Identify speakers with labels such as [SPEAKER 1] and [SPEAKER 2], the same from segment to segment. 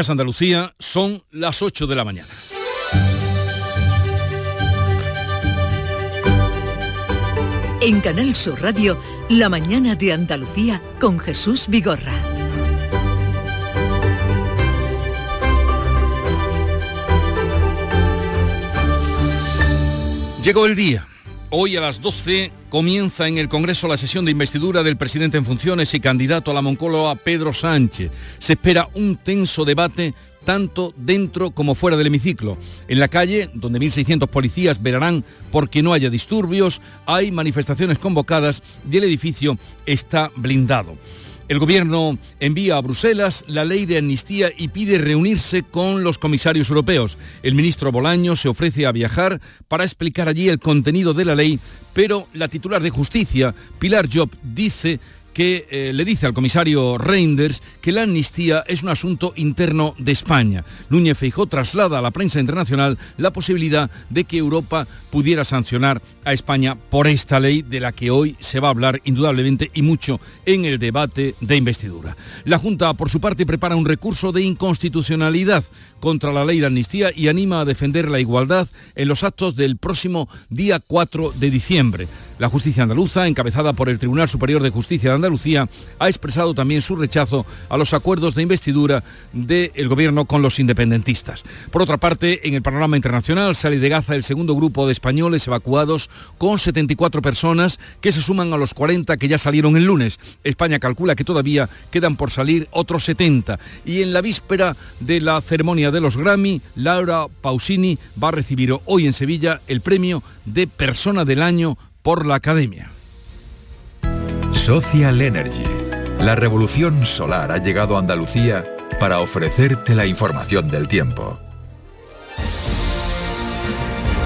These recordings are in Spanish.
[SPEAKER 1] Andalucía son las 8 de la mañana.
[SPEAKER 2] En Canal Sur Radio, La mañana de Andalucía con Jesús Vigorra.
[SPEAKER 1] Llegó el día. Hoy a las 12 comienza en el Congreso la sesión de investidura del presidente en funciones y candidato a la Moncloa Pedro Sánchez. Se espera un tenso debate tanto dentro como fuera del hemiciclo. En la calle, donde 1.600 policías verán porque no haya disturbios, hay manifestaciones convocadas y el edificio está blindado. El gobierno envía a Bruselas la ley de amnistía y pide reunirse con los comisarios europeos. El ministro Bolaño se ofrece a viajar para explicar allí el contenido de la ley, pero la titular de justicia, Pilar Job, dice que eh, le dice al comisario Reinders que la amnistía es un asunto interno de España. Núñez Feijó traslada a la prensa internacional la posibilidad de que Europa pudiera sancionar a España por esta ley de la que hoy se va a hablar indudablemente y mucho en el debate de investidura. La Junta, por su parte, prepara un recurso de inconstitucionalidad contra la ley de amnistía y anima a defender la igualdad en los actos del próximo día 4 de diciembre. La justicia andaluza, encabezada por el Tribunal Superior de Justicia de Andalucía, ha expresado también su rechazo a los acuerdos de investidura del gobierno con los independentistas. Por otra parte, en el panorama internacional sale de Gaza el segundo grupo de españoles evacuados con 74 personas que se suman a los 40 que ya salieron el lunes. España calcula que todavía quedan por salir otros 70. Y en la víspera de la ceremonia de los Grammy, Laura Pausini va a recibir hoy en Sevilla el premio de Persona del Año por la Academia.
[SPEAKER 3] Social Energy. La revolución solar ha llegado a Andalucía para ofrecerte la información del tiempo.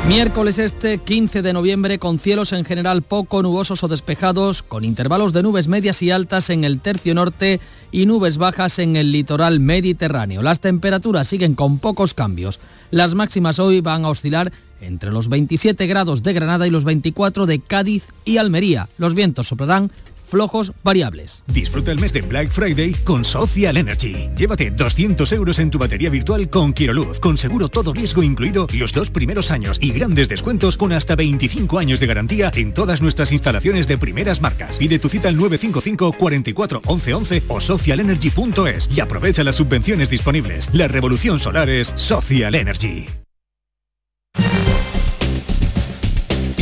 [SPEAKER 4] Miércoles este 15 de noviembre con cielos en general poco nubosos o despejados, con intervalos de nubes medias y altas en el tercio norte y nubes bajas en el litoral mediterráneo. Las temperaturas siguen con pocos cambios. Las máximas hoy van a oscilar entre los 27 grados de Granada y los 24 de Cádiz y Almería. Los vientos soplarán flojos variables.
[SPEAKER 5] Disfruta el mes de Black Friday con Social Energy. Llévate 200 euros en tu batería virtual con Quiroluz, con seguro todo riesgo incluido los dos primeros años y grandes descuentos con hasta 25 años de garantía en todas nuestras instalaciones de primeras marcas. Pide tu cita al 955 44 11 11 o socialenergy.es y aprovecha las subvenciones disponibles. La revolución solar es Social Energy.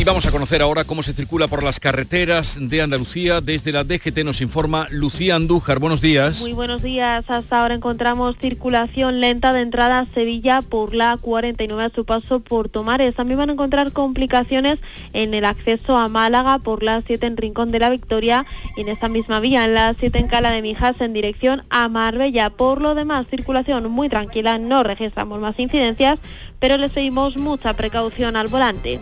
[SPEAKER 1] Vamos a conocer ahora cómo se circula por las carreteras de Andalucía. Desde la DGT nos informa Lucía Andújar. Buenos días.
[SPEAKER 6] Muy buenos días. Hasta ahora encontramos circulación lenta de entrada a Sevilla por la 49 a su paso por Tomares. También van a encontrar complicaciones en el acceso a Málaga por la 7 en Rincón de la Victoria y en esta misma vía, en la 7 en Cala de Mijas en dirección a Marbella. Por lo demás, circulación muy tranquila, no registramos más incidencias, pero les pedimos mucha precaución al volante.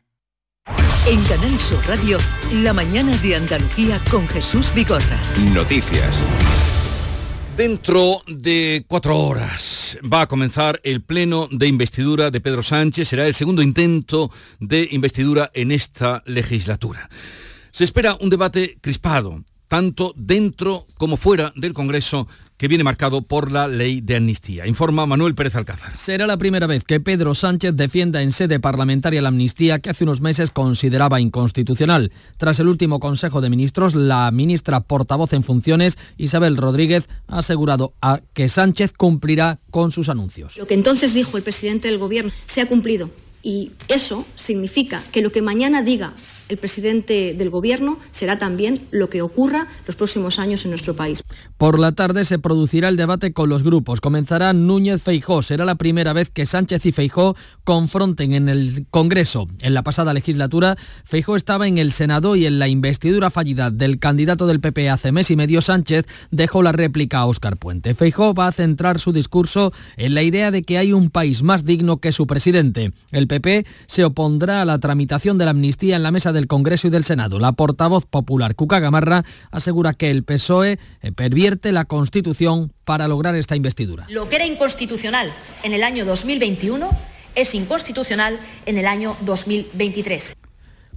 [SPEAKER 2] En Canal Sur Radio, la mañana de Andalucía con Jesús Bigorra.
[SPEAKER 3] Noticias.
[SPEAKER 1] Dentro de cuatro horas va a comenzar el pleno de investidura de Pedro Sánchez. Será el segundo intento de investidura en esta legislatura. Se espera un debate crispado, tanto dentro como fuera del Congreso, que viene marcado por la ley de amnistía. Informa Manuel Pérez Alcázar.
[SPEAKER 4] Será la primera vez que Pedro Sánchez defienda en sede parlamentaria la amnistía que hace unos meses consideraba inconstitucional. Tras el último Consejo de Ministros, la ministra portavoz en funciones, Isabel Rodríguez, ha asegurado a que Sánchez cumplirá con sus anuncios.
[SPEAKER 7] Lo que entonces dijo el presidente del Gobierno se ha cumplido y eso significa que lo que mañana diga el presidente del Gobierno será también lo que ocurra los próximos años en nuestro país.
[SPEAKER 4] Por la tarde se producirá el debate con los grupos. Comenzará Núñez Feijó. Será la primera vez que Sánchez y Feijó confronten en el Congreso. En la pasada legislatura, Feijó estaba en el Senado y en la investidura fallida del candidato del PP hace mes y medio, Sánchez dejó la réplica a Óscar Puente. Feijó va a centrar su discurso en la idea de que hay un país más digno que su presidente. El PP se opondrá a la tramitación de la amnistía en la mesa del Congreso y del Senado. La portavoz popular Cuca Gamarra asegura que el PSOE eh, pervierte la Constitución para lograr esta investidura.
[SPEAKER 8] Lo que era inconstitucional en el año 2021 es inconstitucional en el año 2023.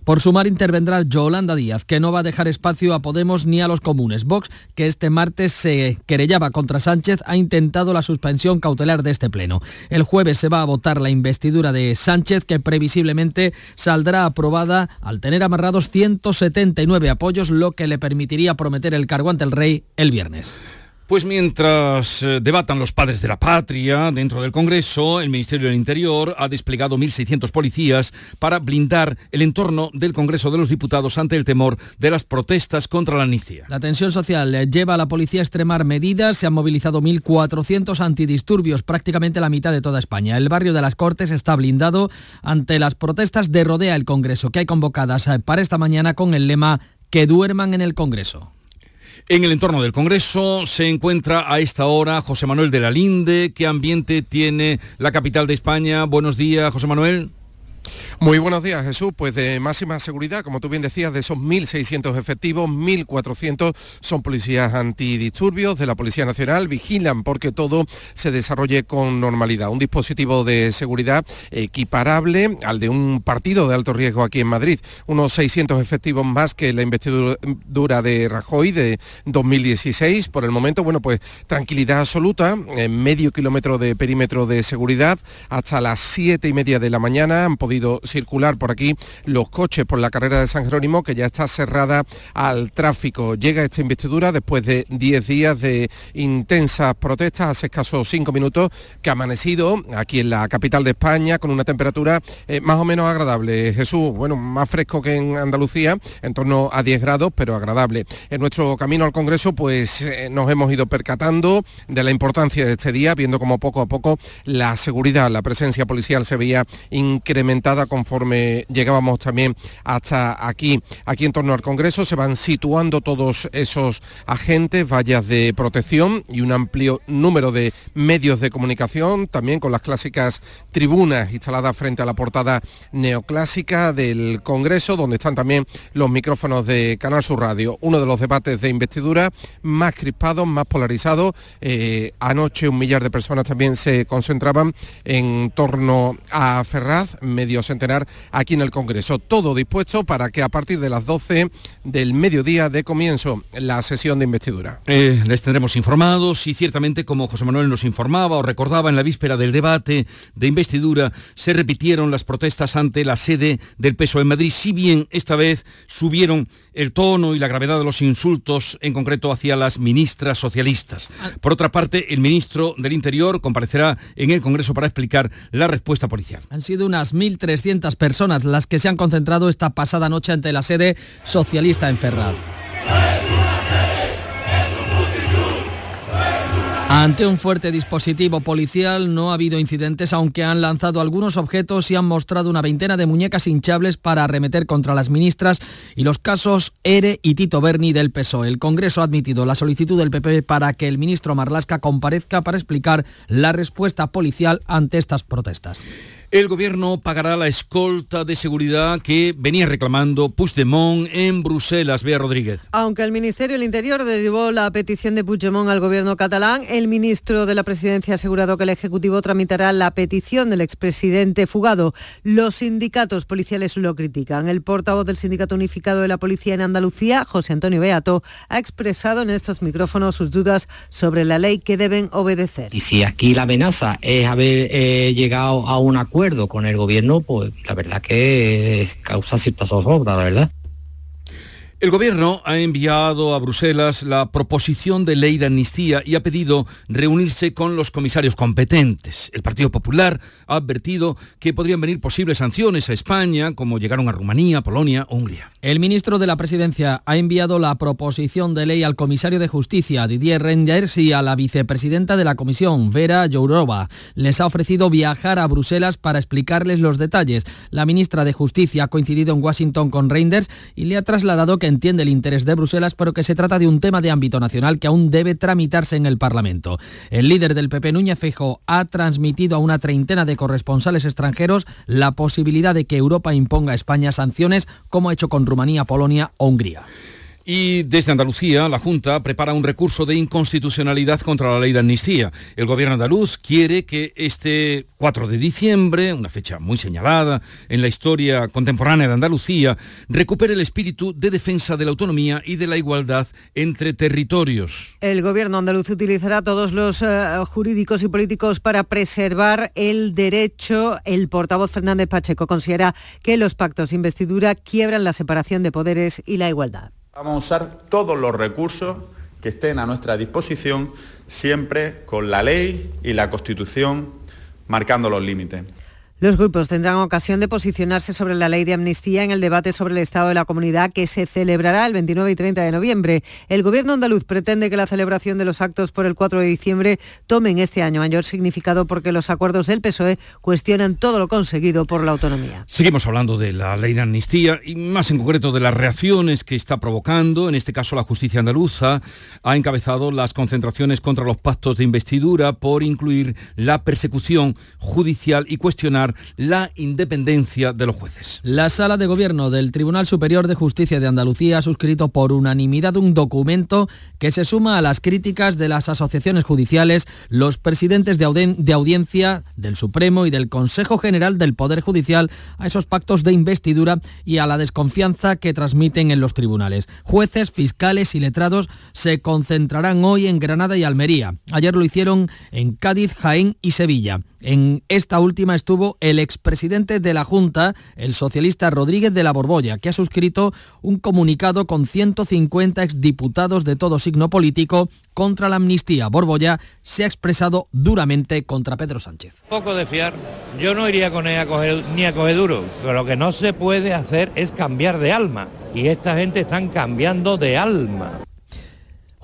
[SPEAKER 4] Por sumar intervendrá Yolanda Díaz, que no va a dejar espacio a Podemos ni a los comunes. Vox, que este martes se querellaba contra Sánchez, ha intentado la suspensión cautelar de este pleno. El jueves se va a votar la investidura de Sánchez, que previsiblemente saldrá aprobada al tener amarrados 179 apoyos, lo que le permitiría prometer el cargo ante el rey el viernes.
[SPEAKER 1] Pues mientras eh, debatan los padres de la patria dentro del Congreso, el Ministerio del Interior ha desplegado 1.600 policías para blindar el entorno del Congreso de los Diputados ante el temor de las protestas contra la amnistía.
[SPEAKER 4] La tensión social eh, lleva a la policía a extremar medidas. Se han movilizado 1.400 antidisturbios, prácticamente la mitad de toda España. El barrio de las Cortes está blindado ante las protestas de rodea el Congreso, que hay convocadas eh, para esta mañana con el lema que duerman en el Congreso.
[SPEAKER 1] En el entorno del Congreso se encuentra a esta hora José Manuel de la Linde. ¿Qué ambiente tiene la capital de España? Buenos días, José Manuel.
[SPEAKER 9] Muy buenos días, Jesús. Pues de máxima seguridad, como tú bien decías, de esos 1.600 efectivos, 1.400 son policías antidisturbios de la Policía Nacional. Vigilan porque todo se desarrolle con normalidad. Un dispositivo de seguridad equiparable al de un partido de alto riesgo aquí en Madrid. Unos 600 efectivos más que la investidura de Rajoy de 2016. Por el momento, bueno, pues tranquilidad absoluta, en medio kilómetro de perímetro de seguridad hasta las 7 y media de la mañana han podido circular por aquí los coches por la carrera de San Jerónimo, que ya está cerrada al tráfico. Llega esta investidura después de 10 días de intensas protestas, hace escasos 5 minutos, que ha amanecido aquí en la capital de España con una temperatura eh, más o menos agradable. Jesús, bueno, más fresco que en Andalucía, en torno a 10 grados, pero agradable. En nuestro camino al Congreso, pues eh, nos hemos ido percatando de la importancia de este día, viendo como poco a poco la seguridad, la presencia policial se veía incrementada conforme llegábamos también hasta aquí. Aquí en torno al Congreso se van situando todos esos agentes, vallas de protección y un amplio número de medios de comunicación, también con las clásicas tribunas instaladas frente a la portada neoclásica del Congreso, donde están también los micrófonos de Canal Sur Radio. Uno de los debates de investidura más crispados, más polarizados. Eh, anoche un millar de personas también se concentraban en torno a Ferraz, medio centenar aquí en el Congreso. Todo dispuesto para que a partir de las 12 del mediodía de comienzo la sesión de investidura.
[SPEAKER 1] Eh, les tendremos informados y ciertamente como José Manuel nos informaba o recordaba en la víspera del debate de investidura se repitieron las protestas ante la sede del peso en Madrid, si bien esta vez subieron el tono y la gravedad de los insultos, en concreto hacia las ministras socialistas. Ah. Por otra parte, el ministro del Interior comparecerá en el Congreso para explicar la respuesta policial.
[SPEAKER 4] Han sido unas 1.300 personas las que se han concentrado esta pasada noche ante la sede socialista en Ferraz. Ante un fuerte dispositivo policial no ha habido incidentes, aunque han lanzado algunos objetos y han mostrado una veintena de muñecas hinchables para arremeter contra las ministras y los casos Ere y Tito Berni del PSOE. El Congreso ha admitido la solicitud del PP para que el ministro Marlasca comparezca para explicar la respuesta policial ante estas protestas.
[SPEAKER 1] El gobierno pagará la escolta de seguridad que venía reclamando Puigdemont en Bruselas. Bea Rodríguez.
[SPEAKER 10] Aunque el Ministerio del Interior derivó la petición de Puigdemont al gobierno catalán, el ministro de la Presidencia ha asegurado que el Ejecutivo tramitará la petición del expresidente fugado. Los sindicatos policiales lo critican. El portavoz del Sindicato Unificado de la Policía en Andalucía, José Antonio Beato, ha expresado en estos micrófonos sus dudas sobre la ley que deben obedecer.
[SPEAKER 11] Y si aquí la amenaza es haber eh, llegado a un acuerdo con el gobierno, pues la verdad que causa cierta zozobra, la verdad.
[SPEAKER 1] El Gobierno ha enviado a Bruselas la proposición de ley de amnistía y ha pedido reunirse con los comisarios competentes. El Partido Popular ha advertido que podrían venir posibles sanciones a España, como llegaron a Rumanía, Polonia o Hungría.
[SPEAKER 4] El ministro de la Presidencia ha enviado la proposición de ley al comisario de Justicia, Didier Reinders, y a la vicepresidenta de la Comisión, Vera Jourova. Les ha ofrecido viajar a Bruselas para explicarles los detalles. La ministra de Justicia ha coincidido en Washington con Reinders y le ha trasladado que entiende el interés de Bruselas, pero que se trata de un tema de ámbito nacional que aún debe tramitarse en el Parlamento. El líder del PP, Núñez Fejo, ha transmitido a una treintena de corresponsales extranjeros la posibilidad de que Europa imponga a España sanciones, como ha hecho con Rumanía, Polonia o Hungría.
[SPEAKER 1] Y desde Andalucía, la Junta prepara un recurso de inconstitucionalidad contra la ley de amnistía. El gobierno andaluz quiere que este 4 de diciembre, una fecha muy señalada en la historia contemporánea de Andalucía, recupere el espíritu de defensa de la autonomía y de la igualdad entre territorios.
[SPEAKER 10] El gobierno andaluz utilizará todos los uh, jurídicos y políticos para preservar el derecho. El portavoz Fernández Pacheco considera que los pactos de investidura quiebran la separación de poderes y la igualdad.
[SPEAKER 12] Vamos a usar todos los recursos que estén a nuestra disposición, siempre con la ley y la Constitución marcando los límites.
[SPEAKER 10] Los grupos tendrán ocasión de posicionarse sobre la ley de amnistía en el debate sobre el estado de la comunidad que se celebrará el 29 y 30 de noviembre. El gobierno andaluz pretende que la celebración de los actos por el 4 de diciembre tomen este año mayor significado porque los acuerdos del PSOE cuestionan todo lo conseguido por la autonomía.
[SPEAKER 1] Seguimos hablando de la ley de amnistía y más en concreto de las reacciones que está provocando. En este caso la justicia andaluza ha encabezado las concentraciones contra los pactos de investidura por incluir la persecución judicial y cuestionar la independencia de los jueces.
[SPEAKER 4] La Sala de Gobierno del Tribunal Superior de Justicia de Andalucía ha suscrito por unanimidad un documento que se suma a las críticas de las asociaciones judiciales, los presidentes de, audien de audiencia del Supremo y del Consejo General del Poder Judicial a esos pactos de investidura y a la desconfianza que transmiten en los tribunales. Jueces, fiscales y letrados se concentrarán hoy en Granada y Almería. Ayer lo hicieron en Cádiz, Jaén y Sevilla. En esta última estuvo el expresidente de la Junta, el socialista Rodríguez de la Borbolla, que ha suscrito un comunicado con 150 exdiputados de todo signo político contra la amnistía. Borbolla se ha expresado duramente contra Pedro Sánchez.
[SPEAKER 13] Poco de fiar. Yo no iría con él a ni a coger duro. Pero lo que no se puede hacer es cambiar de alma. Y esta gente están cambiando de alma.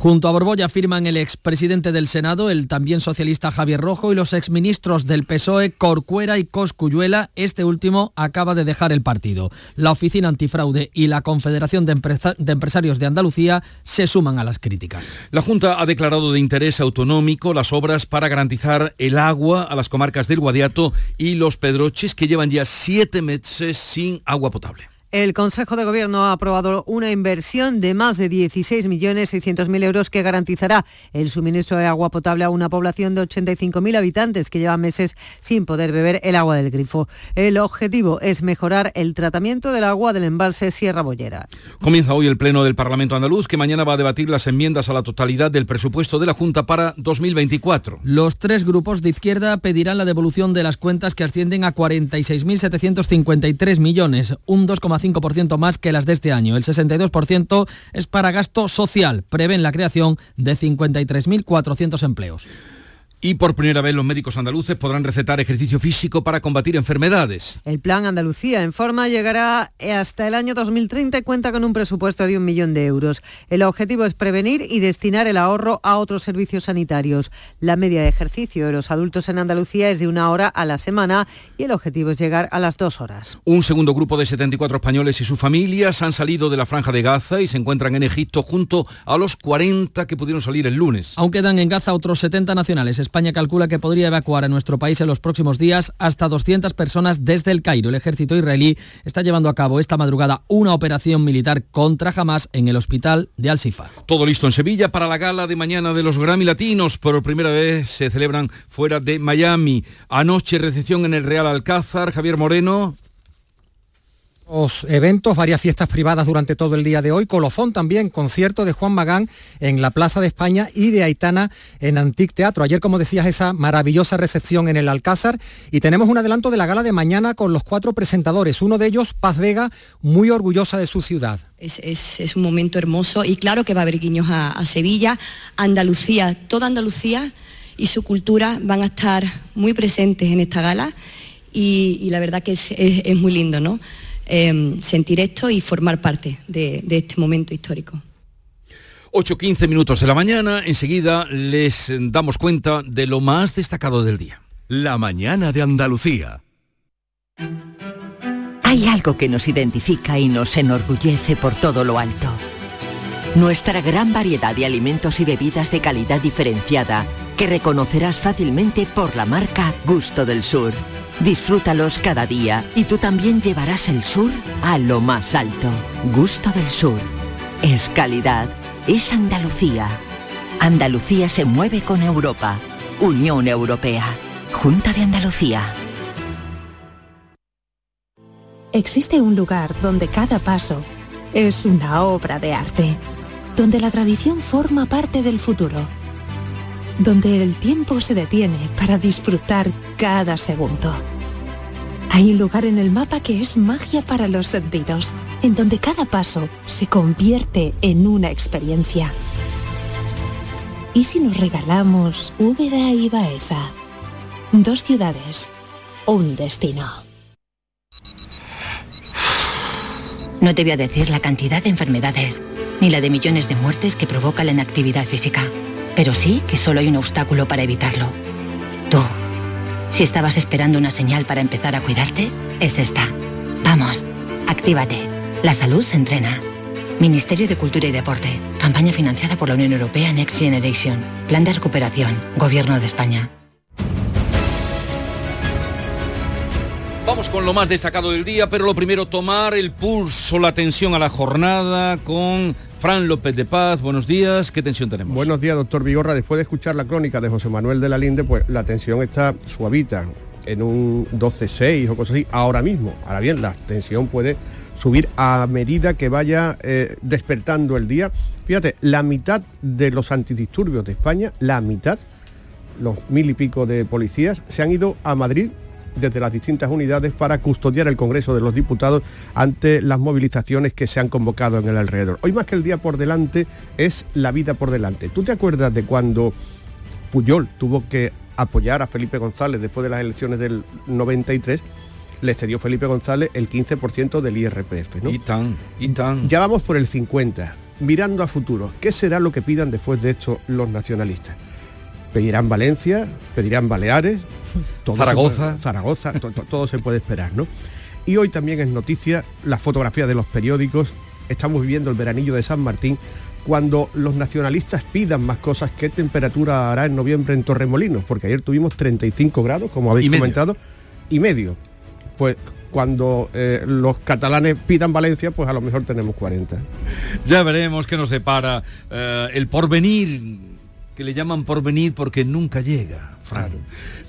[SPEAKER 4] Junto a Borbolla firman el expresidente del Senado, el también socialista Javier Rojo y los exministros del PSOE Corcuera y Coscuyuela. Este último acaba de dejar el partido. La Oficina Antifraude y la Confederación de, de Empresarios de Andalucía se suman a las críticas.
[SPEAKER 1] La Junta ha declarado de interés autonómico las obras para garantizar el agua a las comarcas del Guadiato y los Pedroches que llevan ya siete meses sin agua potable.
[SPEAKER 10] El Consejo de Gobierno ha aprobado una inversión de más de 16.600.000 euros que garantizará el suministro de agua potable a una población de 85.000 habitantes que llevan meses sin poder beber el agua del grifo. El objetivo es mejorar el tratamiento del agua del embalse Sierra Bollera.
[SPEAKER 1] Comienza hoy el Pleno del Parlamento andaluz que mañana va a debatir las enmiendas a la totalidad del presupuesto de la Junta para 2024.
[SPEAKER 4] Los tres grupos de izquierda pedirán la devolución de las cuentas que ascienden a 46.753 millones, un 2,5 5% más que las de este año. El 62% es para gasto social. Prevén la creación de 53.400 empleos.
[SPEAKER 1] Y por primera vez los médicos andaluces podrán recetar ejercicio físico para combatir enfermedades.
[SPEAKER 10] El plan Andalucía en forma llegará hasta el año 2030 y cuenta con un presupuesto de un millón de euros. El objetivo es prevenir y destinar el ahorro a otros servicios sanitarios. La media de ejercicio de los adultos en Andalucía es de una hora a la semana y el objetivo es llegar a las dos horas.
[SPEAKER 1] Un segundo grupo de 74 españoles y sus familias han salido de la franja de Gaza y se encuentran en Egipto junto a los 40 que pudieron salir el lunes.
[SPEAKER 4] Aún quedan en Gaza otros 70 nacionales España calcula que podría evacuar a nuestro país en los próximos días hasta 200 personas desde el Cairo. El ejército israelí está llevando a cabo esta madrugada una operación militar contra Hamas en el hospital de Al-Sifa.
[SPEAKER 1] Todo listo en Sevilla para la gala de mañana de los Grammy Latinos. Por primera vez se celebran fuera de Miami. Anoche recepción en el Real Alcázar. Javier Moreno,
[SPEAKER 14] eventos, varias fiestas privadas durante todo el día de hoy, colofón también, concierto de Juan Magán en la Plaza de España y de Aitana en Antic Teatro. Ayer, como decías, esa maravillosa recepción en el Alcázar y tenemos un adelanto de la gala de mañana con los cuatro presentadores, uno de ellos, Paz Vega, muy orgullosa de su ciudad.
[SPEAKER 15] Es, un momento hermoso y claro que va a haber guiños a, Sevilla, Andalucía, toda Andalucía y su cultura van a estar muy presentes en esta gala y, la verdad que es, es muy lindo, ¿no? Em, sentir esto y formar parte de, de este momento histórico.
[SPEAKER 1] 8.15 minutos de la mañana, enseguida les damos cuenta de lo más destacado del día.
[SPEAKER 16] La mañana de Andalucía.
[SPEAKER 17] Hay algo que nos identifica y nos enorgullece por todo lo alto. Nuestra gran variedad de alimentos y bebidas de calidad diferenciada que reconocerás fácilmente por la marca Gusto del Sur. Disfrútalos cada día y tú también llevarás el sur a lo más alto. Gusto del Sur. Es calidad. Es Andalucía. Andalucía se mueve con Europa. Unión Europea. Junta de Andalucía.
[SPEAKER 18] Existe un lugar donde cada paso es una obra de arte. Donde la tradición forma parte del futuro donde el tiempo se detiene para disfrutar cada segundo. Hay un lugar en el mapa que es magia para los sentidos, en donde cada paso se convierte en una experiencia. ¿Y si nos regalamos Úbeda y Baeza? Dos ciudades, un destino.
[SPEAKER 19] No te voy a decir la cantidad de enfermedades, ni la de millones de muertes que provoca la inactividad física pero sí que solo hay un obstáculo para evitarlo. Tú. Si estabas esperando una señal para empezar a cuidarte, es esta. Vamos, actívate. La salud se entrena. Ministerio de Cultura y Deporte. Campaña financiada por la Unión Europea Next Generation. Plan de recuperación. Gobierno de España.
[SPEAKER 1] Con lo más destacado del día, pero lo primero tomar el pulso, la atención a la jornada con Fran López de Paz, buenos días, ¿qué tensión tenemos?
[SPEAKER 20] Buenos días, doctor Vigorra. Después de escuchar la crónica de José Manuel de la Linde, pues la tensión está suavita en un 12-6 o cosas así, ahora mismo. Ahora bien, la tensión puede subir a medida que vaya eh, despertando el día. Fíjate, la mitad de los antidisturbios de España, la mitad, los mil y pico de policías, se han ido a Madrid desde las distintas unidades para custodiar el Congreso de los Diputados ante las movilizaciones que se han convocado en el alrededor. Hoy más que el día por delante es la vida por delante. ¿Tú te acuerdas de cuando Puyol tuvo que apoyar a Felipe González después de las elecciones del 93? le cedió Felipe González el 15% del IRPF. ¿no?
[SPEAKER 1] Y tan, y tan.
[SPEAKER 20] Ya vamos por el 50. Mirando a futuro, ¿qué será lo que pidan después de esto los nacionalistas? ¿Pedirán Valencia? ¿Pedirán Baleares?
[SPEAKER 1] Zaragoza.
[SPEAKER 20] Zaragoza, todo se puede esperar, ¿no? Y hoy también es noticia la fotografía de los periódicos. Estamos viviendo el veranillo de San Martín cuando los nacionalistas pidan más cosas, ¿qué temperatura hará en noviembre en Torremolinos? Porque ayer tuvimos 35 grados, como habéis comentado, y medio. Pues cuando eh, los catalanes pidan Valencia, pues a lo mejor tenemos 40.
[SPEAKER 1] Ya veremos qué nos depara eh, el porvenir, que le llaman porvenir porque nunca llega.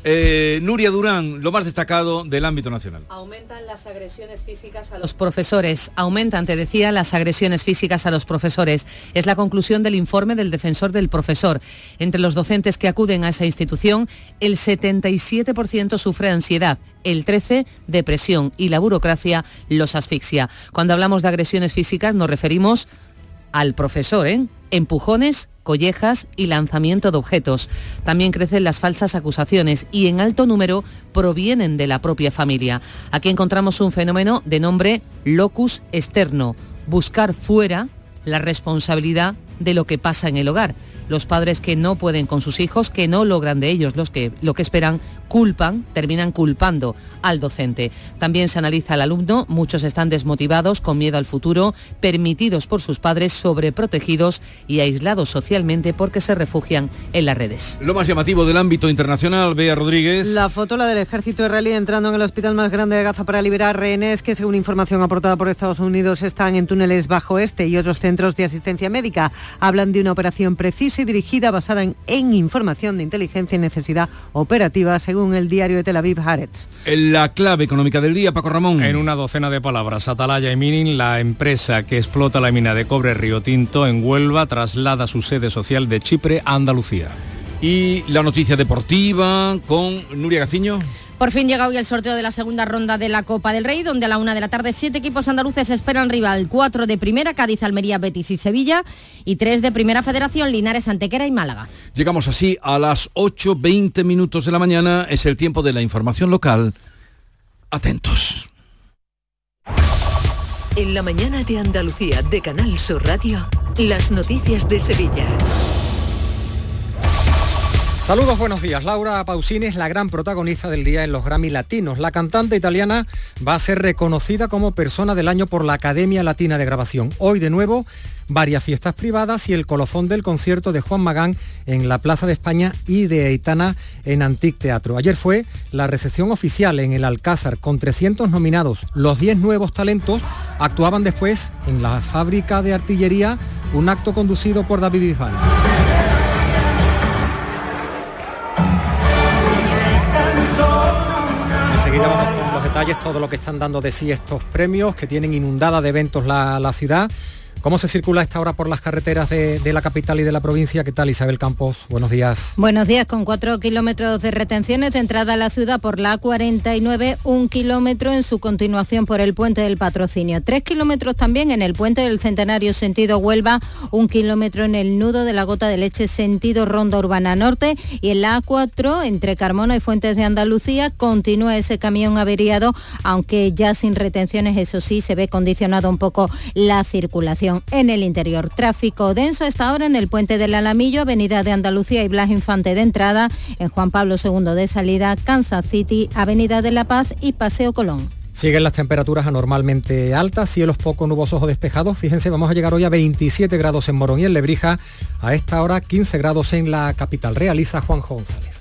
[SPEAKER 1] Eh, Nuria Durán, lo más destacado del ámbito nacional.
[SPEAKER 21] Aumentan las agresiones físicas a los profesores. Aumentan, te decía, las agresiones físicas a los profesores. Es la conclusión del informe del defensor del profesor. Entre los docentes que acuden a esa institución, el 77% sufre ansiedad, el 13% depresión y la burocracia los asfixia. Cuando hablamos de agresiones físicas nos referimos al profesor, ¿eh? Empujones, collejas y lanzamiento de objetos. También crecen las falsas acusaciones y en alto número provienen de la propia familia. Aquí encontramos un fenómeno de nombre locus externo, buscar fuera la responsabilidad de lo que pasa en el hogar. Los padres que no pueden con sus hijos, que no logran de ellos los que, lo que esperan, culpan, terminan culpando al docente. También se analiza al alumno, muchos están desmotivados, con miedo al futuro, permitidos por sus padres, sobreprotegidos y aislados socialmente porque se refugian en las redes.
[SPEAKER 1] Lo más llamativo del ámbito internacional, Bea Rodríguez.
[SPEAKER 10] La foto, la del ejército israelí entrando en el hospital más grande de Gaza para liberar rehenes que según información aportada por Estados Unidos están en túneles bajo este y otros centros de asistencia médica. Hablan de una operación precisa y dirigida basada en, en información de inteligencia y necesidad operativa, según el diario de Tel Aviv Haaretz.
[SPEAKER 1] La clave económica del día, Paco Ramón.
[SPEAKER 22] En una docena de palabras, Atalaya y Minin, la empresa que explota la mina de cobre Río Tinto en Huelva, traslada su sede social de Chipre a Andalucía.
[SPEAKER 1] Y la noticia deportiva con Nuria Gaciño.
[SPEAKER 23] Por fin llega hoy el sorteo de la segunda ronda de la Copa del Rey, donde a la una de la tarde siete equipos andaluces esperan rival, cuatro de primera, Cádiz, Almería, Betis y Sevilla, y tres de primera federación, Linares, Antequera y Málaga.
[SPEAKER 1] Llegamos así a las 8.20 minutos de la mañana, es el tiempo de la información local. Atentos.
[SPEAKER 2] En la mañana de Andalucía de Canal Sur Radio, las noticias de Sevilla.
[SPEAKER 14] Saludos, buenos días. Laura Pausini es la gran protagonista del día en los Grammy Latinos. La cantante italiana va a ser reconocida como persona del año por la Academia Latina de Grabación. Hoy de nuevo varias fiestas privadas y el colofón del concierto de Juan Magán en la Plaza de España y de Aitana en Antic Teatro. Ayer fue la recepción oficial en el Alcázar con 300 nominados. Los 10 nuevos talentos actuaban después en la fábrica de artillería, un acto conducido por David Bisbal. Enseguida vamos con los detalles, todo lo que están dando de sí estos premios, que tienen inundada de eventos la, la ciudad. ¿Cómo se circula esta hora por las carreteras de, de, la capital y de la provincia? ¿Qué tal Isabel Campos? Buenos días.
[SPEAKER 23] Buenos días, con cuatro kilómetros de retenciones de entrada a la ciudad por la A49, un kilómetro en su continuación por el puente del patrocinio. Tres kilómetros también en el puente del Centenario sentido Huelva, un kilómetro en el nudo de la gota de leche sentido Ronda Urbana Norte y en la A4 entre Carmona y Fuentes de Andalucía continúa ese camión averiado, aunque ya sin retenciones, eso sí, se ve condicionado un poco la circulación en el interior. Tráfico denso esta hora en el puente del Alamillo, Avenida de Andalucía y Blas Infante de entrada, en Juan Pablo II de salida, Kansas City, Avenida de la Paz y Paseo Colón.
[SPEAKER 14] Siguen las temperaturas anormalmente altas, cielos poco nubosos o despejados. Fíjense, vamos a llegar hoy a 27 grados en Morón y en Lebrija, a esta hora 15 grados en la capital. Realiza Juanjo González.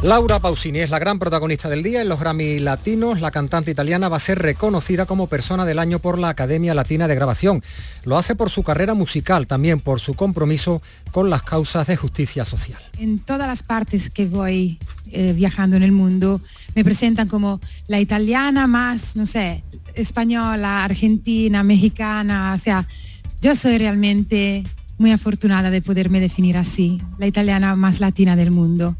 [SPEAKER 14] Laura Pausini es la gran protagonista del día en los Grammy Latinos. La cantante italiana va a ser reconocida como persona del año por la Academia Latina de Grabación. Lo hace por su carrera musical, también por su compromiso con las causas de justicia social.
[SPEAKER 24] En todas las partes que voy eh, viajando en el mundo me presentan como la italiana más, no sé, española, argentina, mexicana. O sea, yo soy realmente muy afortunada de poderme definir así, la italiana más latina del mundo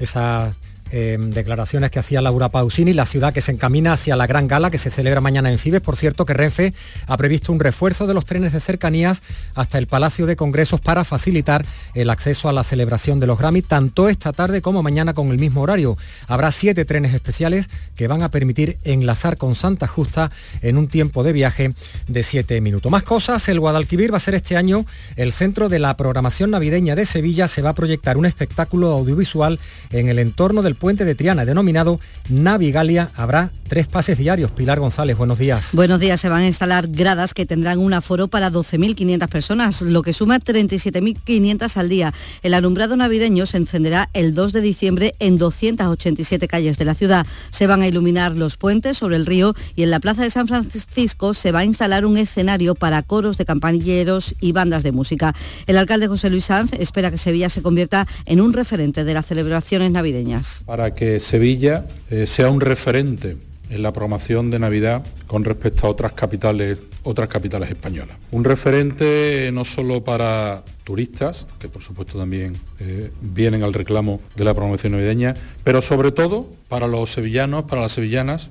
[SPEAKER 14] esas eh, declaraciones que hacía Laura Pausini, la ciudad que se encamina hacia la gran gala que se celebra mañana en Fibes. Por cierto, que Renfe ha previsto un refuerzo de los trenes de cercanías hasta el Palacio de Congresos para facilitar el acceso a la celebración de los Grammy, tanto esta tarde como mañana con el mismo horario. Habrá siete trenes especiales que van a permitir enlazar con Santa Justa en un tiempo de viaje de siete minutos. Más cosas, el Guadalquivir va a ser este año el centro de la programación navideña de Sevilla. Se va a proyectar un espectáculo audiovisual en el entorno del puente de Triana, denominado Navigalia. Habrá tres pases diarios. Pilar González, buenos días.
[SPEAKER 21] Buenos días. Se van a instalar gradas que tendrán un aforo para 12.500 personas, lo que suma 37.500 al día. El alumbrado navideño se encenderá el 2 de diciembre en 287 calles de la ciudad. Se van a iluminar los puentes sobre el río y en la Plaza de San Francisco se va a instalar un escenario para coros de campañeros y bandas de música. El alcalde José Luis Sanz espera que Sevilla se convierta en un referente de las celebraciones navideñas
[SPEAKER 25] para que Sevilla eh, sea un referente
[SPEAKER 26] en la programación de Navidad con respecto a otras capitales, otras capitales españolas. Un referente no solo para turistas, que por supuesto también eh, vienen al reclamo de la programación navideña, pero sobre todo para los sevillanos, para las sevillanas,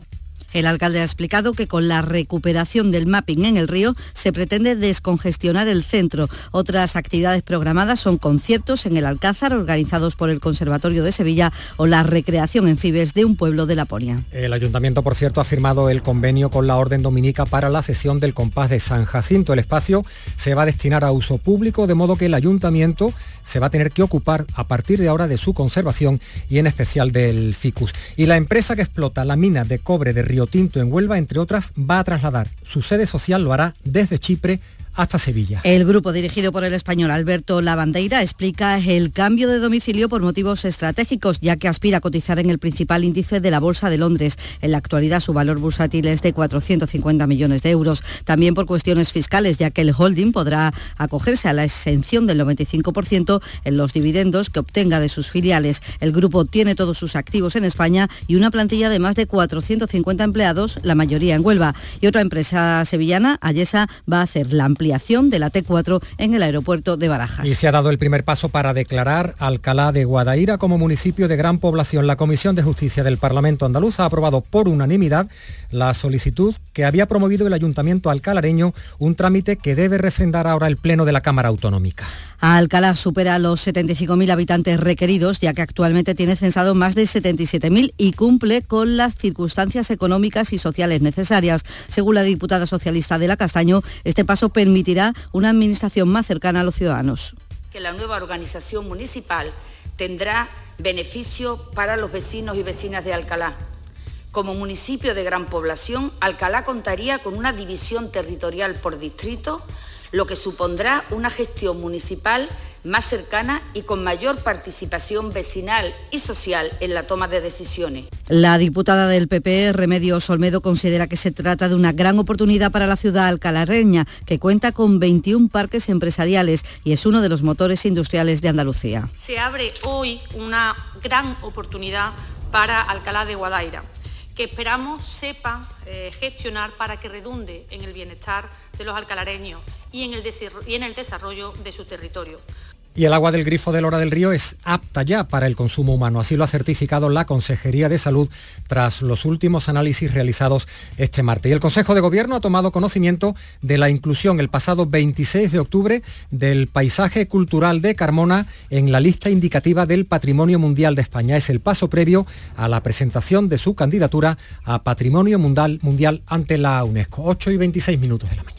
[SPEAKER 27] el alcalde ha explicado que con la recuperación del mapping en el río se pretende descongestionar el centro. Otras actividades programadas son conciertos en el Alcázar organizados por el Conservatorio de Sevilla o la recreación en Fibes de un pueblo de Laponia.
[SPEAKER 14] El ayuntamiento, por cierto, ha firmado el convenio con la Orden Dominica para la cesión del compás de San Jacinto. El espacio se va a destinar a uso público, de modo que el ayuntamiento se va a tener que ocupar a partir de ahora de su conservación y en especial del ficus. Y la empresa que explota la mina de cobre de Río Tinto en Huelva, entre otras, va a trasladar. Su sede social, lo hará desde Chipre
[SPEAKER 27] El grupo dirigido por el español Alberto Lavandeira explica el cambio de domicilio por motivos estratégicos, ya que aspira a cotizar en el principal índice de la Bolsa de Londres. En la actualidad su valor bursátil es de 450 millones de euros. También por cuestiones fiscales, ya que el holding podrá acogerse a la exención del 95% en los dividendos que obtenga de sus filiales. El grupo tiene todos sus activos en España y una plantilla de más de 450 empleados, la mayoría en Huelva. Y otra empresa sevillana, Ayesa, va a hacer la ampliación de la T4 en el aeropuerto de Barajas.
[SPEAKER 14] Y se ha dado el primer paso para declarar Alcalá de Guadaira como municipio de gran población. La Comisión de Justicia del Parlamento andaluz ha aprobado por unanimidad la solicitud que había promovido el Ayuntamiento alcalareño, un trámite que debe refrendar ahora el Pleno de la Cámara Autonómica.
[SPEAKER 27] Alcalá supera los 75.000 habitantes requeridos, ya que actualmente tiene censado más de 77.000 y cumple con las circunstancias económicas y sociales necesarias. Según la diputada socialista de la Castaño, este paso permitirá una administración más cercana a los ciudadanos.
[SPEAKER 28] Que la nueva organización municipal tendrá beneficio para los vecinos y vecinas de Alcalá. Como municipio de gran población, Alcalá contaría con una división territorial por distrito, lo que supondrá una gestión municipal más cercana y con mayor participación vecinal y social en la toma de decisiones.
[SPEAKER 27] La diputada del PP, Remedios Olmedo, considera que se trata de una gran oportunidad para la ciudad alcalareña, que cuenta con 21 parques empresariales y es uno de los motores industriales de Andalucía.
[SPEAKER 29] Se abre hoy una gran oportunidad para Alcalá de Guadaira, que esperamos sepa eh, gestionar para que redunde en el bienestar de los alcalareños y en el, desarrollo de su territorio.
[SPEAKER 14] Y el agua del grifo de Lora del Río es apta ya para el consumo humano. Así lo ha certificado la Consejería de Salud tras los últimos análisis realizados este martes. Y el Consejo de Gobierno ha tomado conocimiento de la inclusión el pasado 26 de octubre del paisaje cultural de Carmona en la lista indicativa del Patrimonio Mundial de España. Es el paso previo a la presentación de su candidatura a Patrimonio Mundial, mundial ante la UNESCO. 8 y 26 minutos de la mañana.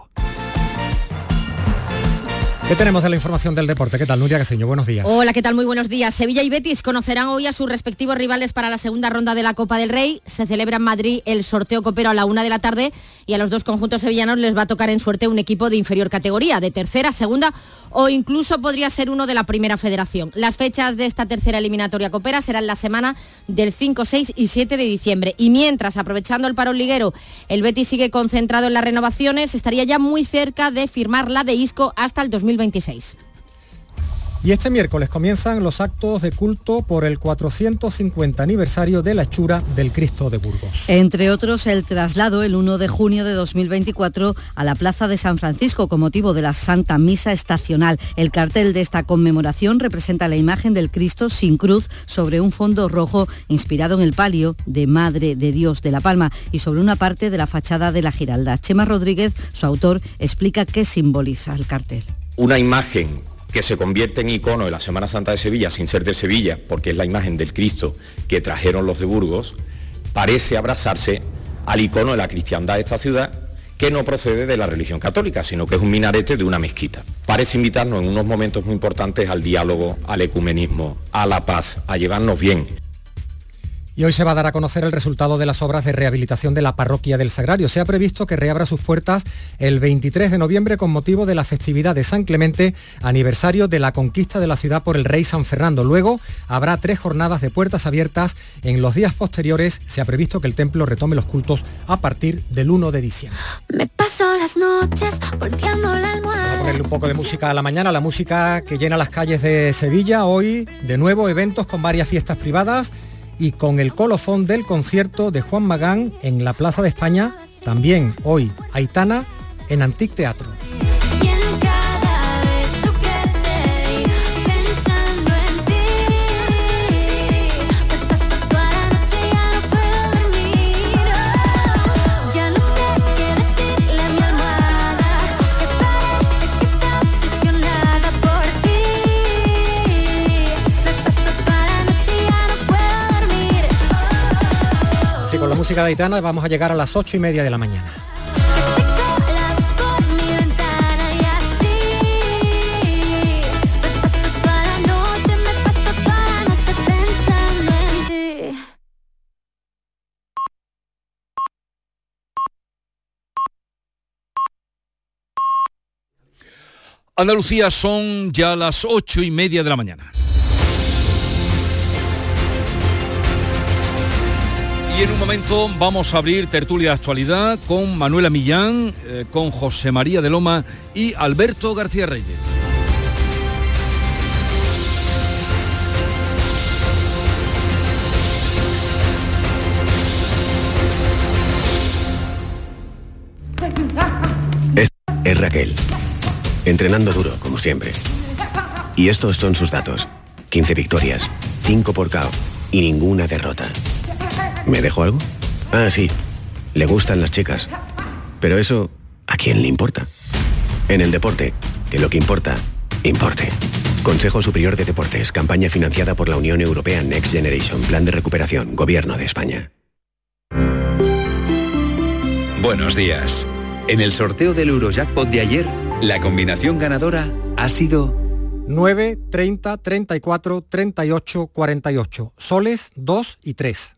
[SPEAKER 14] ¿Qué tenemos de la información del deporte? ¿Qué tal, Nuria Caseño? Buenos días.
[SPEAKER 30] Hola, ¿qué tal? Muy buenos días. Sevilla y Betis conocerán hoy a sus respectivos rivales para la segunda ronda de la Copa del Rey. Se celebra en Madrid el sorteo copero a la una de la tarde y a los dos conjuntos sevillanos les va a tocar en suerte un equipo de inferior categoría, de tercera, segunda o incluso podría ser uno de la primera federación. Las fechas de esta tercera eliminatoria copera serán la semana del 5, 6 y 7 de diciembre. Y mientras, aprovechando el parón liguero, el Betis sigue concentrado en las renovaciones, estaría ya muy cerca de firmar la de Isco hasta el 2020. 26.
[SPEAKER 14] Y este miércoles comienzan los actos de culto por el 450 aniversario de la hechura del Cristo de Burgos.
[SPEAKER 27] Entre otros, el traslado el 1 de junio de 2024 a la Plaza de San Francisco con motivo de la Santa Misa Estacional. El cartel de esta conmemoración representa la imagen del Cristo sin cruz sobre un fondo rojo inspirado en el palio de Madre de Dios de la Palma y sobre una parte de la fachada de la Giralda. Chema Rodríguez, su autor, explica qué simboliza el cartel
[SPEAKER 31] una imagen que se convierte en icono de la Semana Santa de Sevilla, sin ser de Sevilla, porque es la imagen del Cristo que trajeron los de Burgos, parece abrazarse al icono de la cristiandad de esta ciudad, que no procede de la religión católica, sino que es un minarete de una mezquita. Parece invitarnos en unos momentos muy importantes al diálogo, al ecumenismo, a la paz, a llevarnos bien.
[SPEAKER 14] Y hoy se va a dar a conocer el resultado de las obras de rehabilitación de la parroquia del Sagrario. Se ha previsto que reabra sus puertas el 23 de noviembre con motivo de la festividad de San Clemente, aniversario de la conquista de la ciudad por el rey San Fernando. Luego habrá tres jornadas de puertas abiertas. En los días posteriores se ha previsto que el templo retome los cultos a partir del 1 de diciembre.
[SPEAKER 32] Me paso las noches volteando la almohada.
[SPEAKER 14] Vamos a ponerle un poco de música a la mañana, la música que llena las calles de Sevilla. Hoy, de nuevo, eventos con varias fiestas privadas y con el colofón del concierto de Juan Magán en la Plaza de España, también hoy Aitana en Antic Teatro. Música Aitana vamos a llegar a las ocho y media de la mañana.
[SPEAKER 1] Andalucía son ya las ocho y media de la mañana. En un momento vamos a abrir tertulia de actualidad con Manuela Millán, eh, con José María de Loma y Alberto García Reyes.
[SPEAKER 33] Es, es Raquel, entrenando duro, como siempre. Y estos son sus datos. 15 victorias, 5 por KO y ninguna derrota. ¿Me dejo algo? Ah, sí. Le gustan las chicas. Pero eso, ¿a quién le importa? En el deporte, que lo que importa, importe. Consejo Superior de Deportes, campaña financiada por la Unión Europea Next Generation, Plan de Recuperación, Gobierno de España.
[SPEAKER 34] Buenos días. En el sorteo del Eurojackpot de ayer, la combinación ganadora ha sido
[SPEAKER 14] 9, 30, 34, 38, 48. Soles 2 y 3.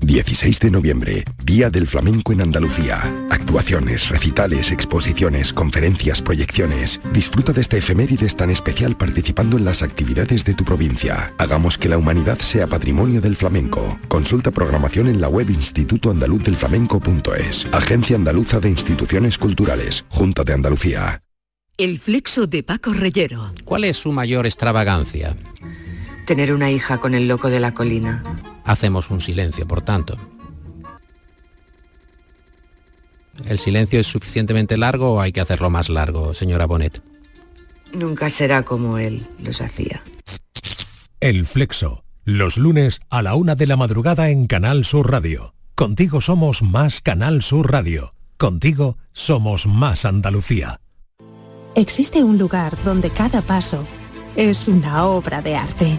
[SPEAKER 35] 16 de noviembre, Día del Flamenco en Andalucía. Actuaciones, recitales, exposiciones, conferencias, proyecciones. Disfruta de esta efemérides tan especial participando en las actividades de tu provincia. Hagamos que la humanidad sea patrimonio del flamenco. Consulta programación en la web Instituto Andaluz del Flamenco.es. Agencia Andaluza de Instituciones Culturales. Junta de Andalucía.
[SPEAKER 2] El flexo de Paco Reyero.
[SPEAKER 36] ¿Cuál es su mayor extravagancia?
[SPEAKER 37] Tener una hija con el loco de la colina.
[SPEAKER 36] Hacemos un silencio, por tanto. ¿El silencio es suficientemente largo o hay que hacerlo más largo, señora Bonet?
[SPEAKER 37] Nunca será como él los hacía.
[SPEAKER 38] El Flexo, los lunes a la una de la madrugada en Canal Sur Radio. Contigo somos más Canal Sur Radio. Contigo somos más Andalucía.
[SPEAKER 39] Existe un lugar donde cada paso es una obra de arte,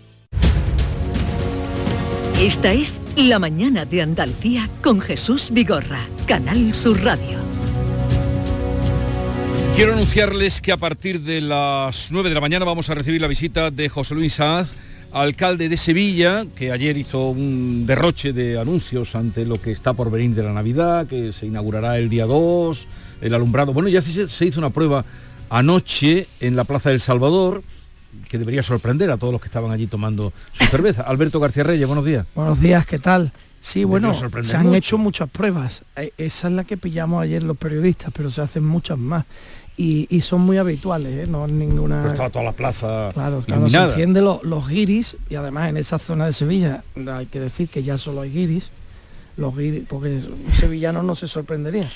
[SPEAKER 2] Esta es La Mañana de Andalucía con Jesús Vigorra, Canal Sur Radio.
[SPEAKER 1] Quiero anunciarles que a partir de las 9 de la mañana vamos a recibir la visita de José Luis Saaz, alcalde de Sevilla, que ayer hizo un derroche de anuncios ante lo que está por venir de la Navidad, que se inaugurará el día 2, el alumbrado. Bueno, ya se hizo una prueba anoche en la Plaza del Salvador que debería sorprender a todos los que estaban allí tomando su cerveza. Alberto García Reyes, buenos días.
[SPEAKER 40] Buenos días, ¿qué tal? Sí, bueno, se han
[SPEAKER 1] mucho.
[SPEAKER 40] hecho muchas pruebas. Eh, Esa es la que pillamos ayer los periodistas, pero se hacen muchas más. Y, y son muy habituales, ¿eh? no es ninguna...
[SPEAKER 1] Pero estaba toda la plaza
[SPEAKER 40] Claro, cuando se encienden los, los guiris, y además en esa zona de Sevilla hay que decir que ya solo hay guiris, los guiris, porque un sevillano no se sorprendería,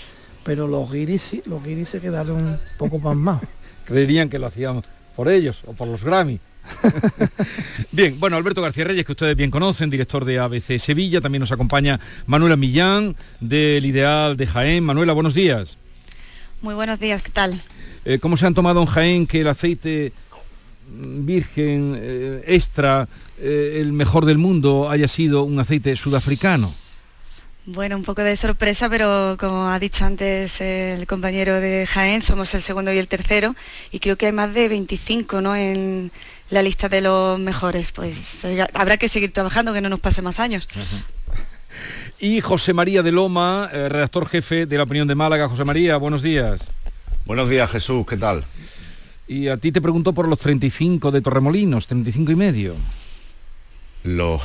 [SPEAKER 40] pero los guiris sí, los guiris se quedaron un poco pasmados.
[SPEAKER 1] Creerían que lo hacían por ellos o por los Grammy. bien, bueno, Alberto García Reyes, que ustedes bien conocen, director de ABC Sevilla, también nos acompaña Manuela Millán, del Ideal de Jaén. Manuela, buenos días.
[SPEAKER 41] Muy buenos días, ¿qué tal?
[SPEAKER 1] Eh, ¿Cómo se han tomado en Jaén que el aceite mm, virgen, eh, extra, eh, el mejor del mundo, haya sido un aceite sudafricano?
[SPEAKER 41] Bueno, un poco de sorpresa, pero como ha dicho antes el compañero de Jaén, somos el segundo y el tercero, y creo que hay más de 25 ¿no? en la lista de los mejores. Pues eh, habrá que seguir trabajando, que no nos pase más años.
[SPEAKER 1] Y José María de Loma, eh, redactor jefe de La Opinión de Málaga. José María, buenos días.
[SPEAKER 42] Buenos días, Jesús, ¿qué tal?
[SPEAKER 1] Y a ti te pregunto por los 35 de Torremolinos, 35 y medio.
[SPEAKER 42] Lo-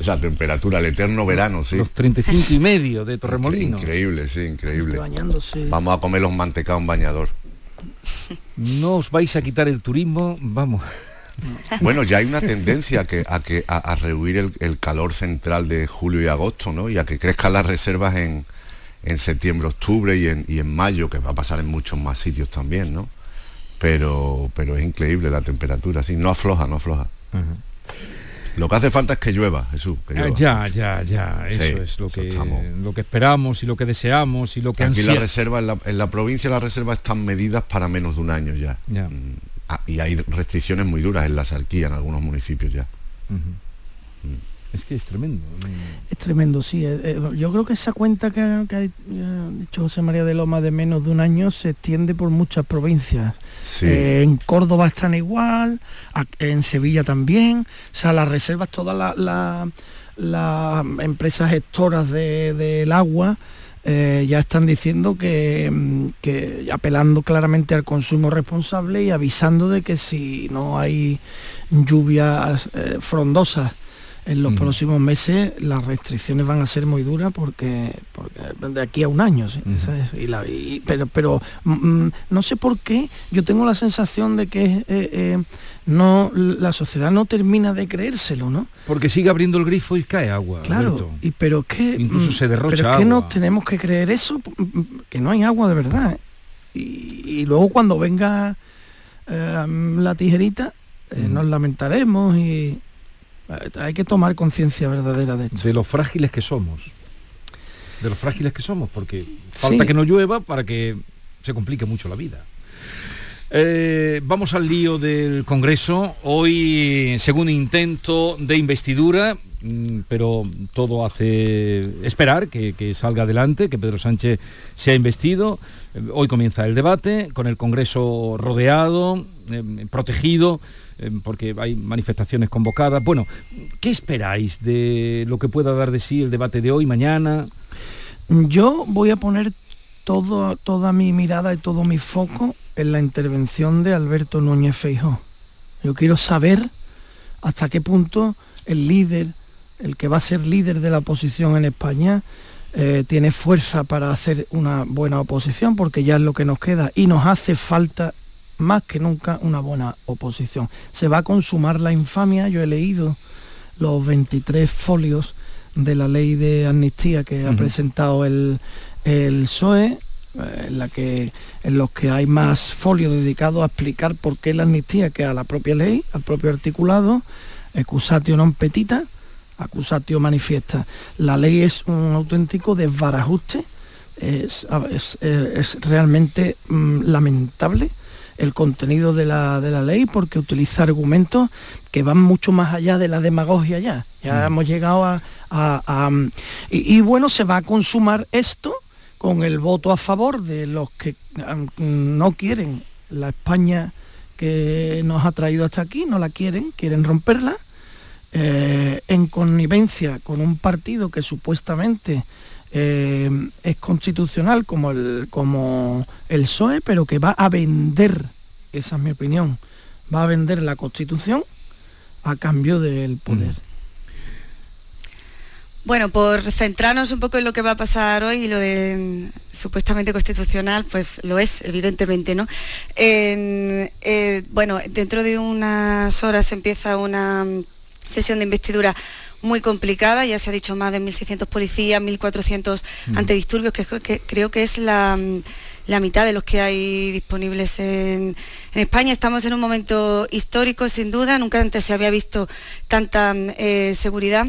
[SPEAKER 42] la temperatura, el eterno verano, sí.
[SPEAKER 1] Los 35 y medio de Torremolinos.
[SPEAKER 42] Increíble, sí, increíble.
[SPEAKER 40] Bañándose.
[SPEAKER 42] Vamos a comer los mantecados en bañador.
[SPEAKER 1] No os vais a quitar el turismo, vamos.
[SPEAKER 42] Bueno, ya hay una tendencia a que a, que, a, a rehuir el, el calor central de julio y agosto, ¿no? Y a que crezcan las reservas en, en septiembre, octubre y en, y en mayo, que va a pasar en muchos más sitios también, ¿no? Pero, pero es increíble la temperatura, sí, no afloja, no afloja. Lo que hace falta es que llueva, Jesús. que
[SPEAKER 1] Ah,
[SPEAKER 42] llueva.
[SPEAKER 1] ya, ya, ya, eso
[SPEAKER 42] Sí,
[SPEAKER 1] es lo que,
[SPEAKER 42] estamos.
[SPEAKER 1] lo que esperamos y lo que deseamos y lo que
[SPEAKER 42] Aquí la
[SPEAKER 1] ansia-
[SPEAKER 42] reserva, en la, en la provincia las reservas están medidas para menos de un año ya.
[SPEAKER 1] Ya.
[SPEAKER 42] Mm, ah, y hay restricciones muy duras en la salquía en algunos municipios ya.
[SPEAKER 1] Es que es tremendo.
[SPEAKER 40] Es tremendo, sí. eh, eh, yo creo que esa cuenta que, ha- que ha dicho José María de Loma de menos de un año se extiende por muchas provincias.
[SPEAKER 42] Sí.
[SPEAKER 40] Eh, en Córdoba están igual, en Sevilla también. O sea, las reservas, todas las la- las empresas gestoras de- del agua eh, ya están diciendo que, mm, que apelando claramente al consumo responsable y avisando de que si no hay lluvias eh, frondosas en los
[SPEAKER 1] Ujú.
[SPEAKER 40] próximos meses las restricciones van a ser muy duras porque, porque de aquí a un año sí, ¿sabes? Y la- y- pero pero mm, no sé por qué yo tengo la sensación de que eh, eh, no la sociedad no termina de creérselo no
[SPEAKER 1] Porque sigue abriendo el grifo y cae agua.
[SPEAKER 40] claro
[SPEAKER 1] Alberto.
[SPEAKER 40] y pero que
[SPEAKER 1] Incluso
[SPEAKER 40] mm,
[SPEAKER 1] se derrocha
[SPEAKER 40] pero es que
[SPEAKER 1] agua.
[SPEAKER 40] no tenemos que creer eso mm, que no hay agua de verdad ¿eh? y, y luego cuando venga eh, la tijerita
[SPEAKER 1] Mm.
[SPEAKER 40] nos lamentaremos y hay que tomar conciencia verdadera de esto
[SPEAKER 1] De los frágiles que somos. De los frágiles que somos, porque falta
[SPEAKER 40] Sí.
[SPEAKER 1] que no llueva para que se complique mucho la vida. Eh, vamos al lío del Congreso. Hoy, segundo intento de investidura, mm, pero todo hace esperar que, que salga adelante, que Pedro Sánchez sea investido. Eh, Hoy comienza el debate, con el Congreso rodeado, eh, protegido, porque hay manifestaciones convocadas. Bueno, ¿qué esperáis de lo que pueda dar de sí el debate de hoy, mañana?
[SPEAKER 40] Yo voy a poner todo, toda mi mirada y todo mi foco en la intervención de Alberto Núñez Feijó. Yo quiero saber hasta qué punto el líder, el que va a ser líder de la oposición en España, eh, tiene fuerza para hacer una buena oposición, porque ya es lo que nos queda y nos hace falta más que nunca una buena oposición. Se va a consumar la infamia, yo he leído los 23 folios de la ley de amnistía que ha presentado el, el PSOE, eh, en, la que, en los que hay más folios dedicados a explicar por qué la amnistía, que a la propia ley, al propio articulado, excusatio non petita, acusatio manifiesta. La ley es un auténtico desbarajuste, es, es- es realmente mm, lamentable el contenido de la, de la ley porque utiliza argumentos que van mucho más allá de la demagogia ya. Ya hemos llegado a... a- a, mm, y, y bueno, se va a consumar esto con el voto a favor de los que mm, no quieren la España que nos ha traído hasta aquí, no la quieren, quieren romperla, eh, en connivencia con un partido que supuestamente eh, es constitucional como el, como el PSOE, pero que va a vender, esa es mi opinión, va a vender la Constitución a cambio del poder.
[SPEAKER 41] Bueno, por centrarnos un poco en lo que va a pasar hoy y lo de mm, supuestamente constitucional, pues lo es, evidentemente, ¿no? Eh, bueno, dentro de unas horas empieza una mm, sesión de investidura muy complicada, ya se ha dicho más de 1.600 policías, 1.400 antidisturbios, que, creo que es la, mm, mitad de los que hay disponibles en, España. Estamos en un momento histórico, sin duda, nunca antes se había visto tanta eh, seguridad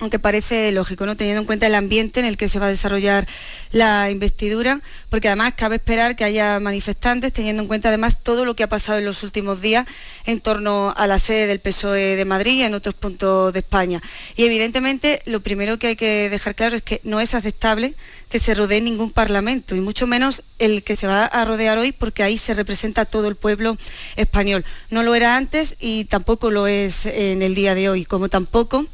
[SPEAKER 41] aunque parece lógico, ¿no? teniendo en cuenta el ambiente en el que se va a desarrollar la investidura, porque además cabe esperar que haya manifestantes, teniendo en cuenta además todo lo que ha pasado en los últimos días en torno a la sede del PSOE de Madrid y en otros puntos de España. Y evidentemente lo primero que hay que dejar claro es que no es aceptable que se rodee ningún parlamento, y mucho menos el que se va a rodear hoy, porque ahí se representa todo el pueblo español. No lo era antes y tampoco lo es en el día de hoy, como tampoco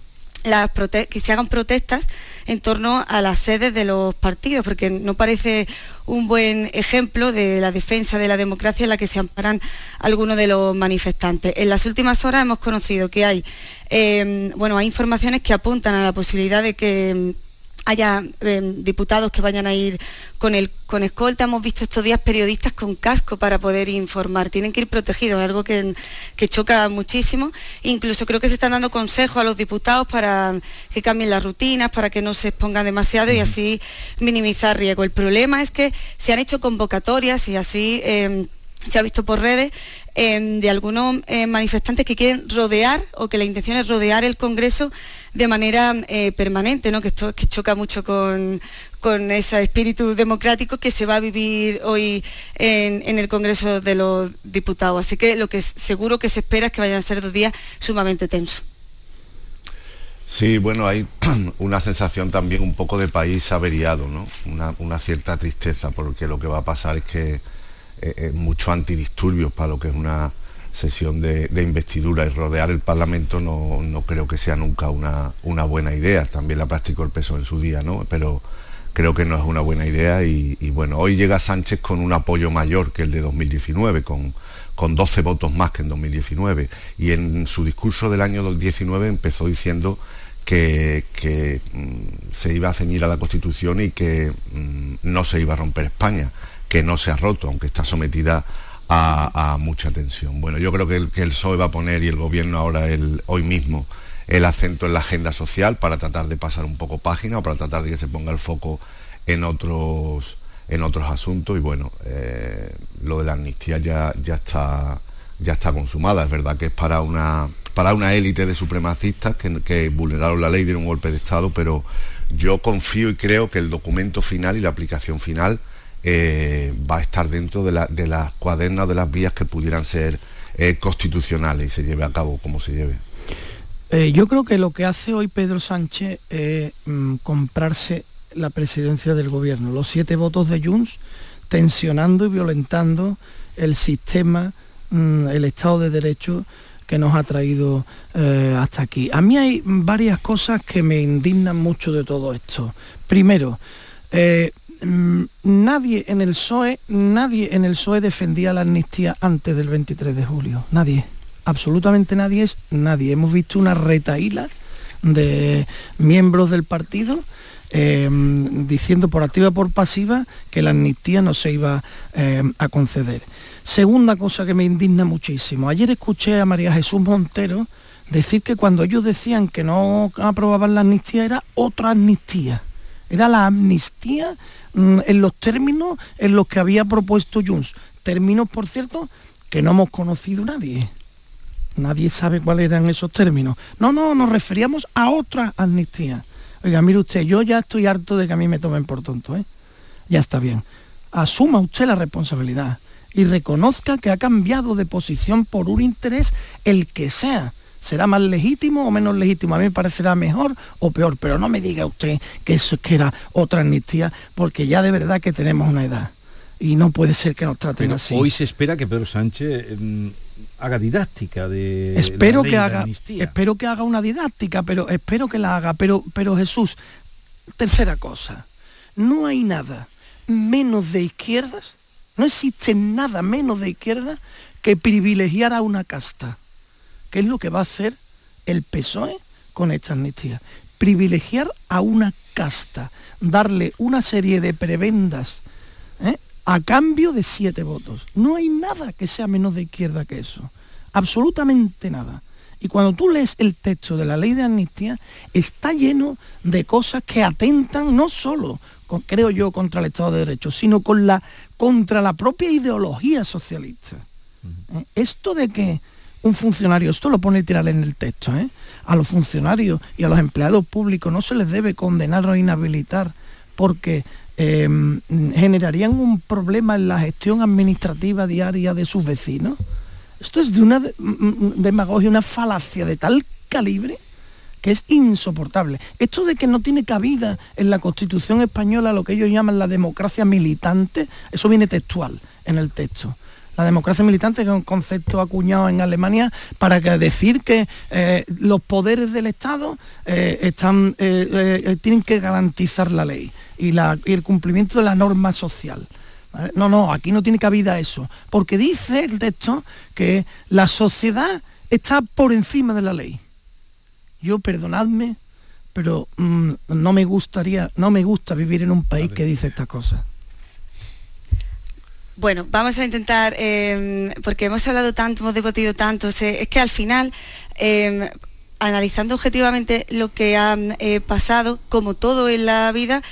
[SPEAKER 41] que se hagan protestas en torno a las sedes de los partidos, porque no parece un buen ejemplo de la defensa de la democracia en la que se amparan algunos de los manifestantes. En las últimas horas hemos conocido que hay, eh, bueno, hay informaciones que apuntan a la posibilidad de que haya em, diputados que vayan a ir con el con escolta. Hemos visto estos días periodistas con casco para poder informar. Tienen que ir protegidos, algo que, choca muchísimo. Incluso creo que se están dando consejos a los diputados para que cambien las rutinas, para que no se expongan demasiado y así minimizar riesgo. El problema es que se han hecho convocatorias y así em, se ha visto por redes de algunos eh, manifestantes que quieren rodear o que la intención es rodear el Congreso de manera eh, permanente, ¿no? que esto que choca mucho con, ese espíritu democrático que se va a vivir hoy en, el Congreso de los Diputados. Así que lo que seguro que se espera es que vayan a ser dos días sumamente tensos.
[SPEAKER 42] Sí, bueno, hay una sensación también un poco de país averiado, ¿no? Una, cierta tristeza, porque lo que va a pasar es que muchos antidisturbios para lo que es una sesión de, investidura y rodear el Parlamento no, creo que sea nunca una, una, buena idea. También la practicó el peso en su día, ¿no? Pero creo que no es una buena idea y, bueno, hoy llega Sánchez con un apoyo mayor que el de 2019, con, con 12 votos más que en 2019. Y en su discurso del año 2019 empezó diciendo que, mm, se iba a ceñir a la Constitución y que mm, no se iba a romper España, que no se ha roto, aunque está sometida a, mucha tensión. Bueno, yo creo que el, que el PSOE va a poner y el gobierno ahora el, hoy mismo el acento en la agenda social para tratar de pasar un poco página o para tratar de que se ponga el foco en otros en otros asuntos y bueno eh, lo de la amnistía ya, ya está ya está consumada es verdad que es para una para una élite de supremacistas que, que vulneraron la ley dieron un golpe de estado pero yo confío y creo que el documento final y la aplicación final eh, va a estar dentro de, las cuadernas, de las vías que pudieran ser eh, constitucionales y se lleve a cabo como se lleve.
[SPEAKER 40] Eh, yo creo que lo que hace hoy Pedro Sánchez es mm, comprarse la presidencia del gobierno, los siete votos de Junts, tensionando y violentando el sistema, mm, el Estado de Derecho que nos ha traído hasta aquí. A mí hay varias cosas que me indignan mucho de todo esto. Primero, nadie en el PSOE, nadie en el PSOE defendía la amnistía antes del 23 de julio. Nadie. Absolutamente nadie es nadie. Hemos visto una retaíla de miembros del partido em, diciendo por activa por pasiva que la amnistía no se iba em, a conceder. Segunda cosa que me indigna muchísimo. Ayer escuché a María Jesús Montero decir que cuando ellos decían que no aprobaban la amnistía era otra amnistía. Era la amnistía Mm, en los términos en los que había propuesto Junts. Términos, por cierto, que no hemos conocido nadie. Nadie sabe cuáles eran esos términos. No, no, nos referíamos a otra amnistía. Oiga, mire usted, yo ya estoy harto de que a mí me tomen por tonto, ¿eh? Ya está bien. Asuma usted la responsabilidad y reconozca que ha cambiado de posición por un interés el que sea será más legítimo o menos legítimo. A mí me parecerá mejor o peor, pero no me diga usted que eso es que era otra amnistía, porque ya de verdad que tenemos una edad. Y no puede ser que nos traten así.
[SPEAKER 1] Hoy se espera que Pedro Sánchez em, haga didáctica de
[SPEAKER 40] espero que haga espero que haga una didáctica pero espero que la haga pero pero Jesús tercera cosa no hay nada menos de izquierdas No existe nada menos de izquierda que privilegiar a una casta, que es lo que va a hacer el PSOE con esta amnistía. Privilegiar a una casta, darle una serie de prebendas ¿eh? a cambio de siete votos. No hay nada que sea menos de izquierda que eso. Absolutamente nada. Y cuando tú lees el texto de la ley de amnistía, está lleno de cosas que atentan no solo, creo yo, contra el Estado de Derecho, sino con la, contra la propia ideología socialista. ¿Eh? Esto de que un funcionario, esto lo pone tirar en el texto, ¿eh? a los funcionarios y a los empleados públicos no se les debe condenar o inhabilitar porque em, generarían un problema en la gestión administrativa diaria de sus vecinos. Esto es de una demagogia, una falacia de tal calibre que es insoportable. Esto de que no tiene cabida en la Constitución española lo que ellos llaman la democracia militante, eso viene textual en el texto. La democracia militante, que es un concepto acuñado en Alemania para decir que eh, los poderes del Estado eh, están, eh, tienen que garantizar la ley y, y el cumplimiento de la norma social. No, no, aquí no tiene cabida eso, porque dice el texto que la sociedad está por encima de la ley. Yo, perdonadme, pero mm, no me gustaría, no me gusta vivir en un país que dice estas cosas.
[SPEAKER 41] Bueno, vamos a intentar, em, porque hemos hablado tanto, hemos debatido tanto, es que al final, em, analizando objetivamente lo que ha eh, pasado, como todo en la vida,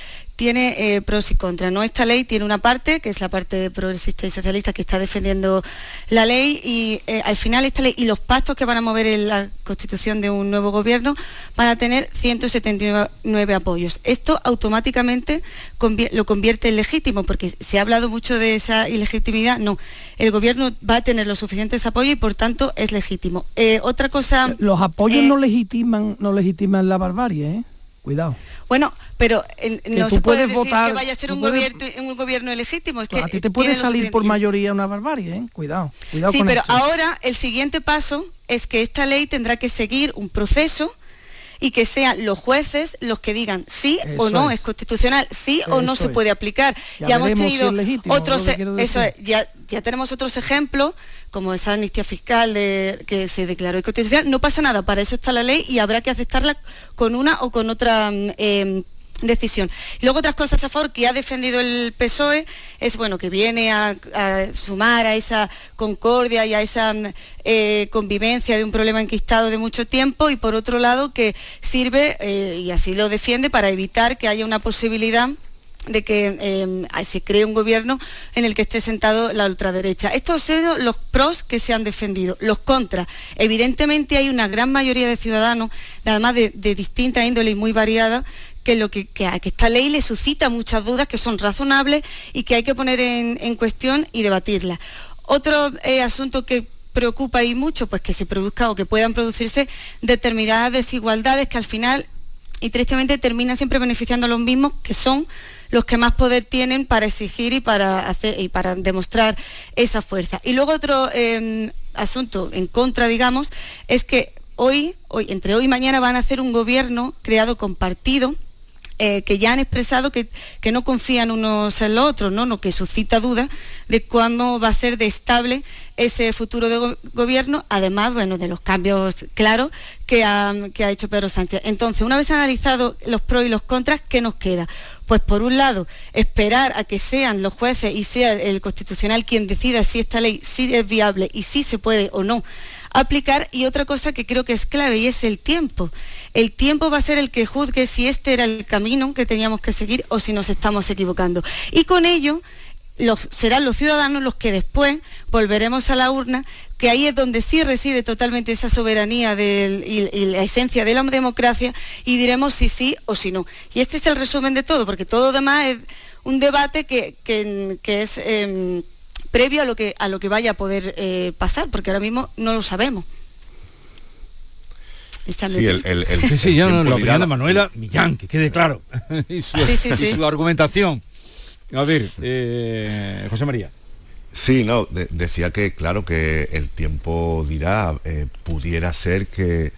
[SPEAKER 41] tiene eh, pros y contras. ¿no? Esta ley tiene una parte, que es la parte progresista y socialista que está defendiendo la ley, y eh, al final esta ley y los pactos que van a mover en la constitución de un nuevo gobierno van a tener 179 apoyos. Esto automáticamente lo convierte en legítimo, porque se ha hablado mucho de esa ilegitimidad. No, el gobierno va a tener los suficientes apoyos y por tanto es legítimo. Eh, otra cosa...
[SPEAKER 40] Los apoyos no legitiman, no legitiman la barbarie, ¿eh? Cuidado.
[SPEAKER 41] Bueno, pero no se puede decir votar, que vaya a ser un, gobierno, un gobierno ilegítimo. Es que
[SPEAKER 40] a ti te puede salir por mayoría una barbarie, ¿eh? Cuidado, cuidado
[SPEAKER 41] sí, pero ahora el siguiente paso es que esta ley tendrá que seguir un proceso y que sean los jueces los que digan sí o no es, constitucional, sí o no se puede aplicar. Ya, hemos tenido otros, eso ya, ya tenemos otros ejemplos como esa amnistía fiscal de, que se declaró inconstitucional, no pasa nada, para eso está la ley y habrá que aceptarla con una o con otra mm, em, decisión. Luego otras cosas a favor que ha defendido el PSOE es bueno que viene a, sumar a esa concordia y a esa mm, eh, convivencia de un problema enquistado de mucho tiempo y por otro lado que sirve, eh, y así lo defiende, para evitar que haya una posibilidad de que em, se cree un gobierno en el que esté sentado la ultraderecha. Estos son los pros que se han defendido. Los contras. Evidentemente hay una gran mayoría de ciudadanos, además de, distinta índole y muy variada, que, lo que, esta ley le suscita muchas dudas que son razonables y que hay que poner en, cuestión y debatirlas. Otro eh, asunto que preocupa y mucho, pues que se produzca o que puedan producirse determinadas desigualdades que al final y tristemente terminan siempre beneficiando a los mismos, que son los que más poder tienen para exigir y para, hacer, y para demostrar esa fuerza. Y luego otro em, asunto en contra, digamos, es que hoy, hoy, entre hoy y mañana van a hacer un gobierno creado con partido eh, que ya han expresado que, no confían unos en los otros, ¿no? que suscita dudas de cuándo va a ser de estable ese futuro de gobierno, además bueno, de los cambios claros que ha, que ha hecho Pedro Sánchez. Entonces, una vez analizado los pros y los contras, ¿qué nos queda? Pues por un lado, esperar a que sean los jueces y sea el constitucional quien decida si esta ley sí es viable y si se puede o no aplicar y otra cosa que creo que es clave y es el tiempo. El tiempo va a ser el que juzgue si este era el camino que teníamos que seguir o si nos estamos equivocando. Y con ello serán los ciudadanos los que después volveremos a la urna, que ahí es donde sí reside totalmente esa soberanía y, la esencia de la democracia, y diremos si sí o si no. Y este es el resumen de todo, porque todo demás es un debate que, es... Em, previo a lo que, a lo que vaya a poder eh, pasar, porque ahora mismo no lo sabemos.
[SPEAKER 1] Sí, el, el, sí, sí, la opinión de Manuela Millán, que quede claro. y, su, argumentación. A ver, eh, José María.
[SPEAKER 42] Sí, no, decía que claro que el tiempo dirá, eh, pudiera ser que,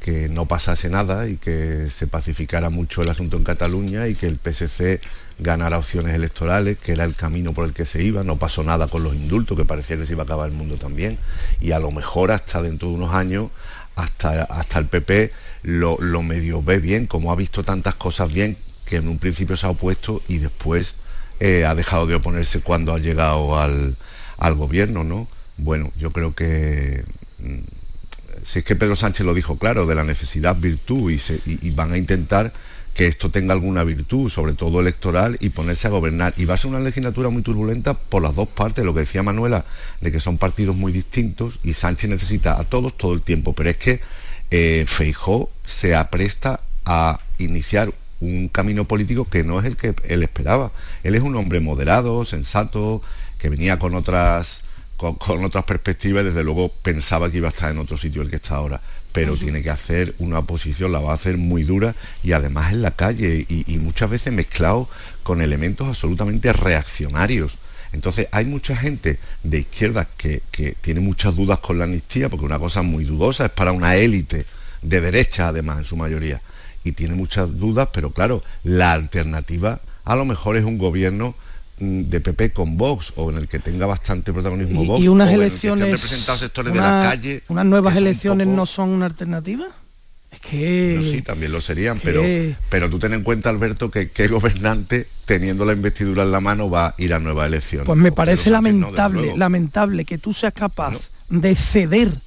[SPEAKER 42] que no pasase nada y que se pacificara mucho el asunto en Cataluña y que el PSC ganara opciones electorales, que era el camino por el que se iba, no pasó nada con los indultos, que parecía que se iba a acabar el mundo también, y a lo mejor hasta dentro de unos años, hasta, hasta el PP lo, lo medio ve bien, como ha visto tantas cosas bien, que en un principio se ha opuesto y después eh, ha dejado de oponerse cuando ha llegado al, al gobierno, ¿no? Bueno, yo creo que mm, si es que Pedro Sánchez lo dijo claro, de la necesidad virtud y, se- y- y van a intentar que esto tenga alguna virtud, sobre todo electoral, y ponerse a gobernar. Y va a ser una legislatura muy turbulenta por las dos partes, lo que decía Manuela, de que son partidos muy distintos y Sánchez necesita a todos todo el tiempo, pero es que eh, Feijó se apresta a iniciar un camino político que no es el que él esperaba. Él es un hombre moderado, sensato, que venía con otras con, con otras perspectivas y desde luego pensaba que iba a estar en otro sitio el que está ahora pero tiene que hacer una oposición, la va a hacer muy dura y además en la calle y, y muchas veces mezclado con elementos absolutamente reaccionarios. Entonces hay mucha gente de izquierda que, que tiene muchas dudas con la amnistía, porque una cosa muy dudosa es para una élite de derecha además en su mayoría, y tiene muchas dudas, pero claro, la alternativa a lo mejor es un gobierno de PP con Vox o en el que tenga bastante protagonismo
[SPEAKER 40] Y,
[SPEAKER 42] Vox
[SPEAKER 40] y unas
[SPEAKER 42] o en el que estén
[SPEAKER 40] elecciones,
[SPEAKER 42] representados sectores de la calle
[SPEAKER 40] unas nuevas elecciones
[SPEAKER 42] poco-
[SPEAKER 40] no son una alternativa. Es que
[SPEAKER 42] no, sí, también lo serían,
[SPEAKER 40] que-
[SPEAKER 42] pero, pero tú ten en cuenta, Alberto, que qué gobernante, teniendo la investidura en la mano, va a ir a nuevas elecciones.
[SPEAKER 40] Pues me parece
[SPEAKER 42] no,
[SPEAKER 40] lamentable, lamentable que tú seas capaz de ceder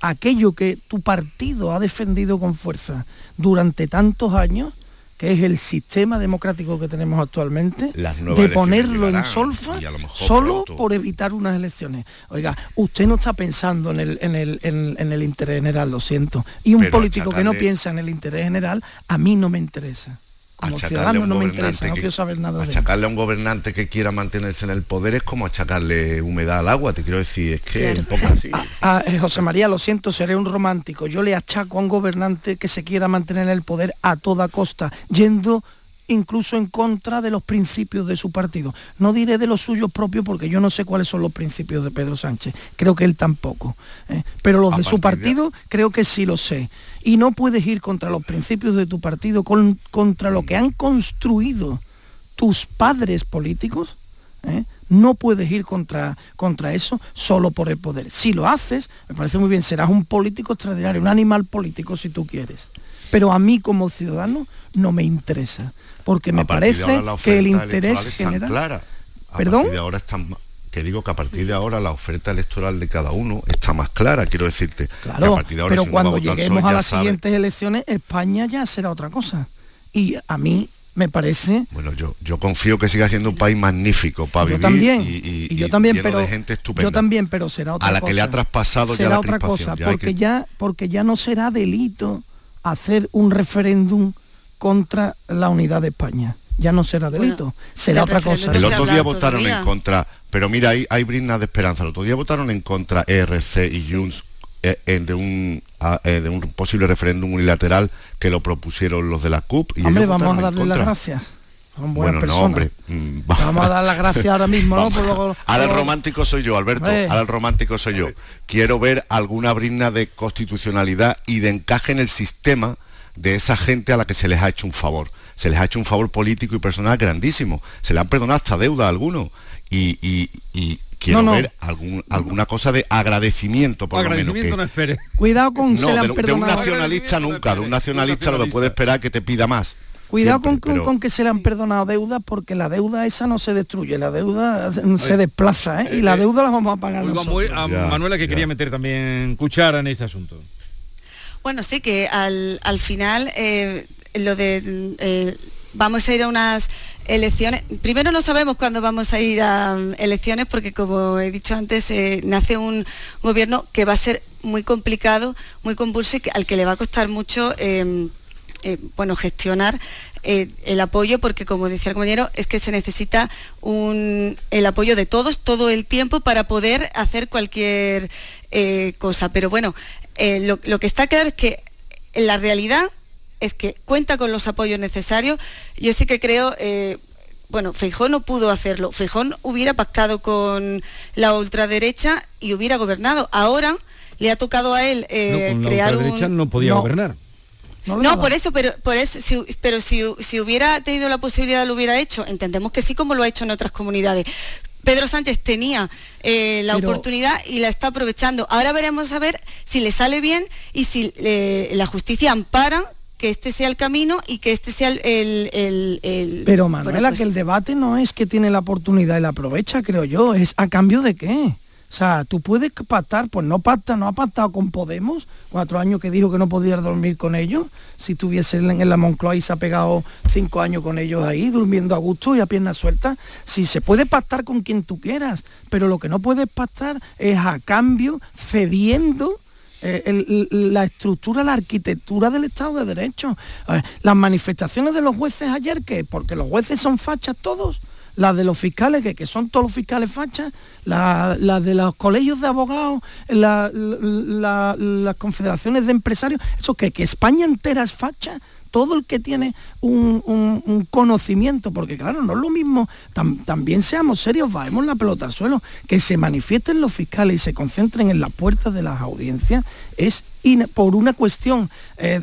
[SPEAKER 40] aquello que tu partido ha defendido con fuerza durante tantos años, que es el sistema democrático que tenemos actualmente, de ponerlo en solfa solo
[SPEAKER 42] pronto.
[SPEAKER 40] por evitar unas elecciones. Oiga, usted no está pensando en el, en el, en- en el interés general, lo siento. Y un
[SPEAKER 42] Pero
[SPEAKER 40] político que no piensa en el interés general, a mí no me interesa. Como
[SPEAKER 42] Achacarle a un
[SPEAKER 40] no me
[SPEAKER 42] gobernante
[SPEAKER 40] interesa, no
[SPEAKER 42] que-
[SPEAKER 40] quiero saber nada de.
[SPEAKER 42] Achacarle a un gobernante que quiera mantenerse en el poder es como achacarle humedad al agua, te quiero decir, es que es un poco así.
[SPEAKER 40] Ah, eh, José María, lo siento, seré un romántico. Yo le achaco a un gobernante que se quiera mantener en el poder a toda costa, yendo incluso en contra de los principios de su partido. No diré de los suyos propios porque yo no sé cuáles son los principios de Pedro Sánchez. Creo que él tampoco. ¿eh? Pero los
[SPEAKER 42] A
[SPEAKER 40] de su
[SPEAKER 42] de-
[SPEAKER 40] partido creo que sí lo sé. Y no puedes ir contra los principios de tu partido, con- contra lo que han construido tus padres políticos. ¿eh? No puedes ir contra, contra eso solo por el poder. Si lo haces, me parece muy bien, serás un político extraordinario, un animal político si tú quieres. Pero a mí como ciudadano no me interesa, porque me parece que el interés general...
[SPEAKER 42] clara. A
[SPEAKER 40] ¿Perdón?
[SPEAKER 42] de ahora está ma- que digo que a partir de ahora la oferta electoral de cada uno está más clara, quiero decirte. Que a
[SPEAKER 40] Claro,
[SPEAKER 42] partir de ahora,
[SPEAKER 40] pero
[SPEAKER 42] si
[SPEAKER 40] cuando lleguemos
[SPEAKER 42] PSOE,
[SPEAKER 40] a
[SPEAKER 42] ya
[SPEAKER 40] las
[SPEAKER 42] sabe-
[SPEAKER 40] siguientes elecciones, España ya será otra cosa. Y a mí me parece
[SPEAKER 42] Bueno, yo, yo confío que siga siendo un país magnífico para
[SPEAKER 40] yo
[SPEAKER 42] vivir
[SPEAKER 40] también
[SPEAKER 42] y, y-
[SPEAKER 40] y yo también
[SPEAKER 42] lleno
[SPEAKER 40] pero
[SPEAKER 42] de gente estupenda.
[SPEAKER 40] yo también pero será otra
[SPEAKER 42] a la
[SPEAKER 40] cosa
[SPEAKER 42] que le ha traspasado ya
[SPEAKER 40] será
[SPEAKER 42] la
[SPEAKER 40] otra cosa
[SPEAKER 42] ya
[SPEAKER 40] porque
[SPEAKER 42] que-
[SPEAKER 40] ya porque ya no será delito hacer un referéndum contra la unidad de España ya no será delito será otra cosa
[SPEAKER 42] El otro día votaron en contra, pero mira, hay, hay brindas de esperanza. El otro día votaron en contra ERC y Junts eh, eh, de, un, a- eh, de un posible referéndum unilateral que lo propusieron los de la CUP. Y
[SPEAKER 40] hombre
[SPEAKER 42] ellos
[SPEAKER 40] vamos a
[SPEAKER 42] votaron en
[SPEAKER 40] darle las
[SPEAKER 42] contra.
[SPEAKER 40] gracias son buenas
[SPEAKER 42] Bueno, no,
[SPEAKER 40] personas
[SPEAKER 42] hombre. mm,
[SPEAKER 40] vamos a dar las gracias ahora mismo no. Por
[SPEAKER 42] Ahora el romántico soy yo, Alberto.
[SPEAKER 40] Hombre.
[SPEAKER 42] Ahora el romántico soy yo. Quiero ver alguna brizna de constitucionalidad y de encaje en el sistema de esa gente a la que se les ha hecho un favor. Se les ha hecho un favor político y personal grandísimo. Se le han perdonado hasta deuda a algunos. Y, y- y quiero
[SPEAKER 40] No, no.
[SPEAKER 42] ver algún, alguna cosa de agradecimiento, por lo menos.
[SPEAKER 1] Agradecimiento
[SPEAKER 42] que-
[SPEAKER 1] no espere.
[SPEAKER 40] cuidado con
[SPEAKER 42] no,
[SPEAKER 40] se le
[SPEAKER 42] de,
[SPEAKER 40] han
[SPEAKER 42] de un nacionalista nunca. De un nacionalista lo que puede esperar que te pida más.
[SPEAKER 40] Cuidado
[SPEAKER 42] Siempre,
[SPEAKER 40] con, con-
[SPEAKER 42] pero-
[SPEAKER 40] con que se le han perdonado deudas porque la deuda esa no se destruye, la deuda se, se desplaza ¿eh? y la deuda la vamos a pagar
[SPEAKER 1] a,
[SPEAKER 40] nosotros.
[SPEAKER 1] A Manuela que quería meter también cuchara en este asunto.
[SPEAKER 41] Bueno, sí, que al, al final eh, lo de eh, vamos a ir a unas elecciones. Primero no sabemos cuándo vamos a ir a um, elecciones porque como he dicho antes, eh, nace un gobierno que va a ser muy complicado, muy convulso y que- al que le va a costar mucho eh, eh, bueno, gestionar eh, el apoyo, porque como decía el compañero, es que se necesita un, el apoyo de todos todo el tiempo para poder hacer cualquier eh, cosa. Pero bueno, eh, lo, lo que está claro es que en la realidad es que cuenta con los apoyos necesarios. Yo sí que creo, eh, bueno, Feijón no pudo hacerlo. Feijón hubiera pactado con la ultraderecha y hubiera gobernado. Ahora le ha tocado a él eh,
[SPEAKER 1] No, con la
[SPEAKER 41] crear
[SPEAKER 1] ultraderecha
[SPEAKER 41] un...
[SPEAKER 1] no podía gobernar.
[SPEAKER 40] No,
[SPEAKER 41] no por eso, pero por eso, si, pero si, si hubiera tenido la posibilidad lo hubiera hecho. Entendemos que sí, como lo ha hecho en otras comunidades. Pedro Sánchez tenía eh, la oportunidad y la está aprovechando. Ahora veremos a ver si le sale bien y si eh, la justicia ampara que este sea el camino y que este sea el... el,
[SPEAKER 40] Pero Manuela, pues que el debate no es que tiene la oportunidad y la aprovecha, creo yo, es a cambio de qué. O sea, tú puedes pactar, pues no pacta, no ha pactado con Podemos, cuatro años que dijo que no podía dormir con ellos, si tuviese en la Moncloa y se ha pegado cinco años con ellos ahí, durmiendo a gusto y a piernas sueltas. Si se puede pactar con quien tú quieras, pero lo que no puedes pactar es a cambio cediendo eh, la estructura, la arquitectura del Estado de Derecho. las manifestaciones de los jueces ayer, que porque los jueces son fachas todos, la de los fiscales, que, que son todos los fiscales fachas, la, de los colegios de abogados, las confederaciones de empresarios, eso que, que España entera es facha, todo el que tiene un, conocimiento, porque claro, no es lo mismo, también seamos serios, bajemos la pelota al suelo, que se manifiesten los fiscales y se concentren en las puertas de las audiencias, es por una cuestión eh,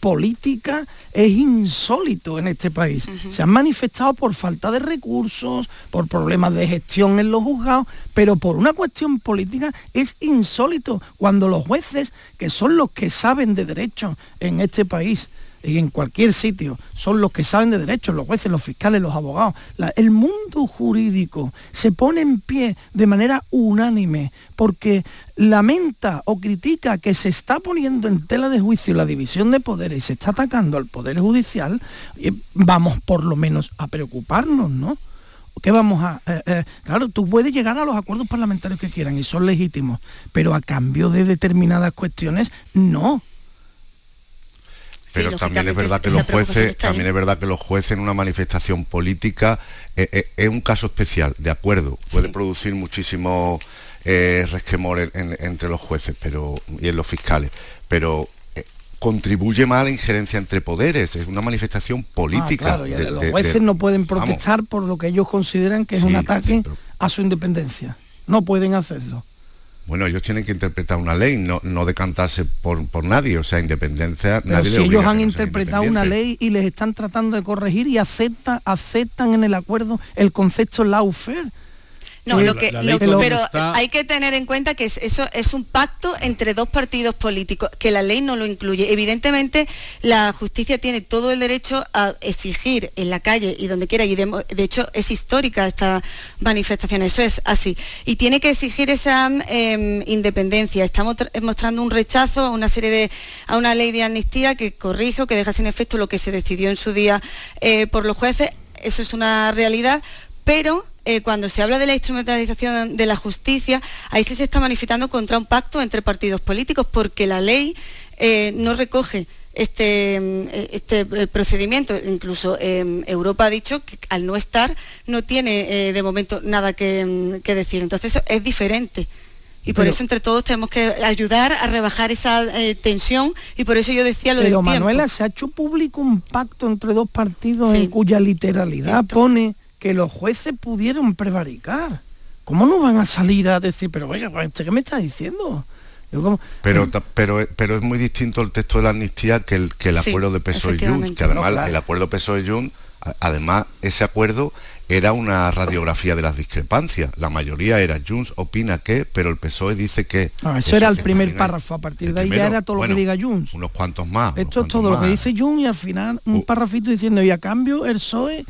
[SPEAKER 40] política, es insólito en este país. Se han manifestado por falta de recursos, por problemas de gestión en los juzgados, pero por una cuestión política es insólito cuando los jueces, que son los que saben de derecho en este país, y en cualquier sitio, son los que saben de derechos, los jueces, los fiscales, los abogados. el mundo jurídico se pone en pie de manera unánime porque lamenta o critica que se está poniendo en tela de juicio la división de poderes y se está atacando al Poder Judicial, vamos por lo menos a preocuparnos, ¿no? ¿Qué vamos a...? Eh, eh, claro, tú puedes llegar a los acuerdos parlamentarios que quieran y son legítimos, pero a cambio de determinadas cuestiones, no
[SPEAKER 42] pero también es verdad que los jueces, también es verdad que los jueces en una manifestación política eh, eh, es un caso especial, de acuerdo, puede producir muchísimo eh, resquemor entre los jueces pero, y en los fiscales, pero contribuye más a la injerencia entre poderes, es una manifestación política.
[SPEAKER 40] Ah, los jueces no pueden protestar por lo que ellos consideran que es un ataque a su independencia, no pueden hacerlo.
[SPEAKER 42] Bueno, ellos tienen que interpretar una ley, no, no decantarse por, por nadie, o sea, independencia.
[SPEAKER 40] Pero si ellos han interpretado una ley y les están tratando de corregir y aceptan, aceptan en el acuerdo el concepto lawfare,
[SPEAKER 41] no, lo que, pero hay que tener en cuenta que eso es un pacto entre dos partidos políticos, que la ley no lo incluye. Evidentemente, la justicia tiene todo el derecho a exigir en la calle y donde quiera, y de, hecho es histórica esta manifestación, eso es así. Y tiene que exigir esa em, independencia. Estamos mostrando un rechazo a una serie de, a una ley de amnistía que corrige o que deja sin efecto lo que se decidió en su día eh, por los jueces. Eso es una realidad, pero eh, cuando se habla de la instrumentalización de la justicia, ahí sí se está manifestando contra un pacto entre partidos políticos, porque la ley eh, no recoge este, mm, este eh, procedimiento. Incluso Europa ha dicho que al no estar no tiene de momento nada que, mm, decir. Entonces es diferente. Y por eso entre todos tenemos que ayudar a rebajar esa tensión y por eso yo decía lo
[SPEAKER 40] Pero Manuela, se ha hecho público un pacto entre dos partidos en cuya literalidad pone que los jueces pudieron prevaricar. ¿Cómo no van a salir a decir, pero oiga, ¿qué me está diciendo?
[SPEAKER 42] pero, pero, pero es muy distinto el texto de la amnistía que el, que el acuerdo de PSOE Junts, que además el acuerdo PSOE Junts, además ese acuerdo era una radiografía de las discrepancias. La mayoría era Junts opina que, pero el PSOE dice que.
[SPEAKER 40] eso, era el primer párrafo, a partir de ahí ya era todo lo que diga Junts.
[SPEAKER 42] Unos cuantos más.
[SPEAKER 40] Esto es todo lo que dice Junts y al final un uh. párrafito diciendo, y a cambio el PSOE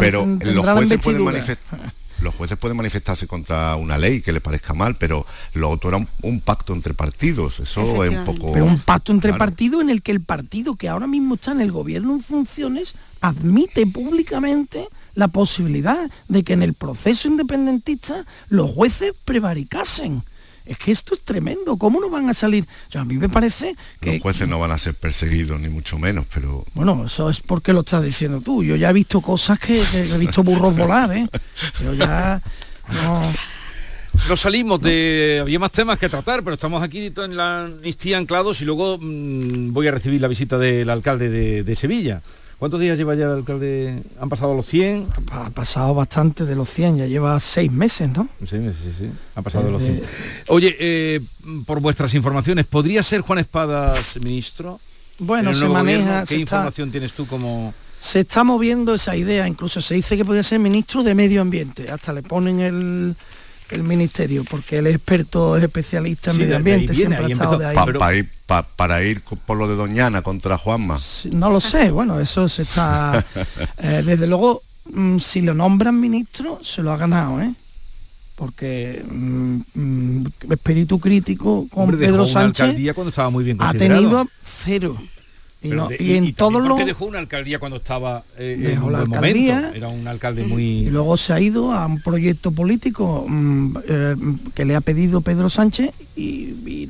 [SPEAKER 42] pero los jueces pueden manifestar los jueces pueden manifestarse contra una ley que les parezca mal, pero lo otro era un, pacto entre partidos. Eso es un poco.
[SPEAKER 40] Pero un pacto entre partidos en el que el partido que ahora mismo está en el gobierno en funciones admite públicamente la posibilidad de que en el proceso independentista los jueces prevaricasen es que esto es tremendo, ¿cómo no van a salir? a mí me parece que...
[SPEAKER 42] Los jueces no van a ser perseguidos, ni mucho menos, pero...
[SPEAKER 40] Bueno, eso es porque lo estás diciendo tú. Yo ya he visto cosas que, he visto burros volar, ¿eh? Yo ya... No...
[SPEAKER 1] Nos salimos de... Había más temas que tratar, pero estamos aquí en la amnistía anclados y luego mm, voy a recibir la visita del alcalde de Sevilla. ¿Cuántos días lleva ya el alcalde? ¿Han pasado los 100?
[SPEAKER 40] Ha pasado bastante de los 100, ya lleva seis meses, ¿no?
[SPEAKER 1] Sí, sí, sí, ha pasado de los 100. Oye, eh, por vuestras informaciones, ¿podría ser Juan Espadas ministro?
[SPEAKER 40] Bueno, se maneja,
[SPEAKER 1] gobierno,
[SPEAKER 40] se
[SPEAKER 1] ¿Qué
[SPEAKER 40] está-
[SPEAKER 1] información tienes tú como...?
[SPEAKER 40] Se está moviendo esa idea, incluso se dice que podría ser ministro de Medio Ambiente, hasta le ponen el, el ministerio, porque él es experto, es especialista en
[SPEAKER 42] Sí,
[SPEAKER 40] medio
[SPEAKER 42] de ahí
[SPEAKER 40] ambiente,
[SPEAKER 42] viene,
[SPEAKER 40] siempre ha
[SPEAKER 42] ahí
[SPEAKER 40] estado
[SPEAKER 42] empezó.
[SPEAKER 40] de ahí.
[SPEAKER 42] Pa- pa para ir por lo de Doñana contra Juanma.
[SPEAKER 40] No lo sé, bueno, eso se está... eh, desde luego, mm, si lo nombran ministro, se lo ha ganado, ¿eh? Porque mm, mm, espíritu crítico con
[SPEAKER 1] Hombre,
[SPEAKER 40] Pedro Sánchez
[SPEAKER 1] alcaldía cuando estaba muy bien
[SPEAKER 40] ha tenido cero. Y, no-
[SPEAKER 1] de-
[SPEAKER 40] y en todos los...
[SPEAKER 1] dejó una alcaldía cuando estaba eh, en
[SPEAKER 40] Dejó
[SPEAKER 1] un
[SPEAKER 40] la alcaldía.
[SPEAKER 1] momento. Era un alcalde
[SPEAKER 40] Y
[SPEAKER 1] muy...
[SPEAKER 40] luego se ha ido a un proyecto político mm, eh, que le ha pedido Pedro Sánchez y, y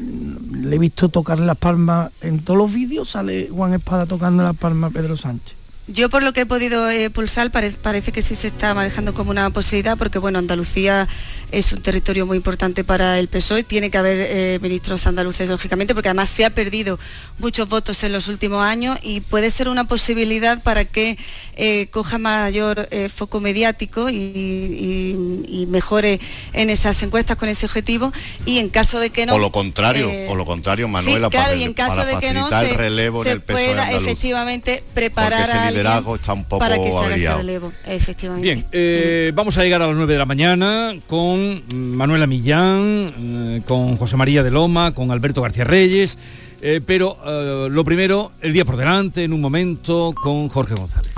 [SPEAKER 40] le he visto tocar las palmas en todos los vídeos, sale Juan Espada tocando las palmas a Pedro Sánchez.
[SPEAKER 41] Yo por lo que he podido eh, pulsar pare- parece que sí se está manejando como una posibilidad porque bueno, Andalucía es un territorio muy importante para el PSOE, tiene que haber eh, ministros andaluces lógicamente porque además se ha perdido muchos votos en los últimos años y puede ser una posibilidad para que eh, coja mayor foco mediático y, y- y mejore en esas encuestas con ese objetivo y en caso de que no...
[SPEAKER 42] o lo contrario, o lo contrario,
[SPEAKER 41] Sí,
[SPEAKER 42] Manuela,
[SPEAKER 41] claro,
[SPEAKER 42] para,
[SPEAKER 41] y en caso
[SPEAKER 42] para
[SPEAKER 41] de que no se,
[SPEAKER 42] el relevo
[SPEAKER 41] se
[SPEAKER 42] en el PSOE
[SPEAKER 41] pueda
[SPEAKER 42] andaluz.
[SPEAKER 41] efectivamente preparar
[SPEAKER 42] Liderazgo está un poco
[SPEAKER 41] para que se haga ese
[SPEAKER 42] averiado.
[SPEAKER 41] relevo, efectivamente.
[SPEAKER 1] Bien, eh, vamos a llegar a las 9 de la mañana con Manuela Millán, eh, con José María de Loma, con Alberto García Reyes, eh, pero eh, lo primero, el día por delante, en un momento, con Jorge González.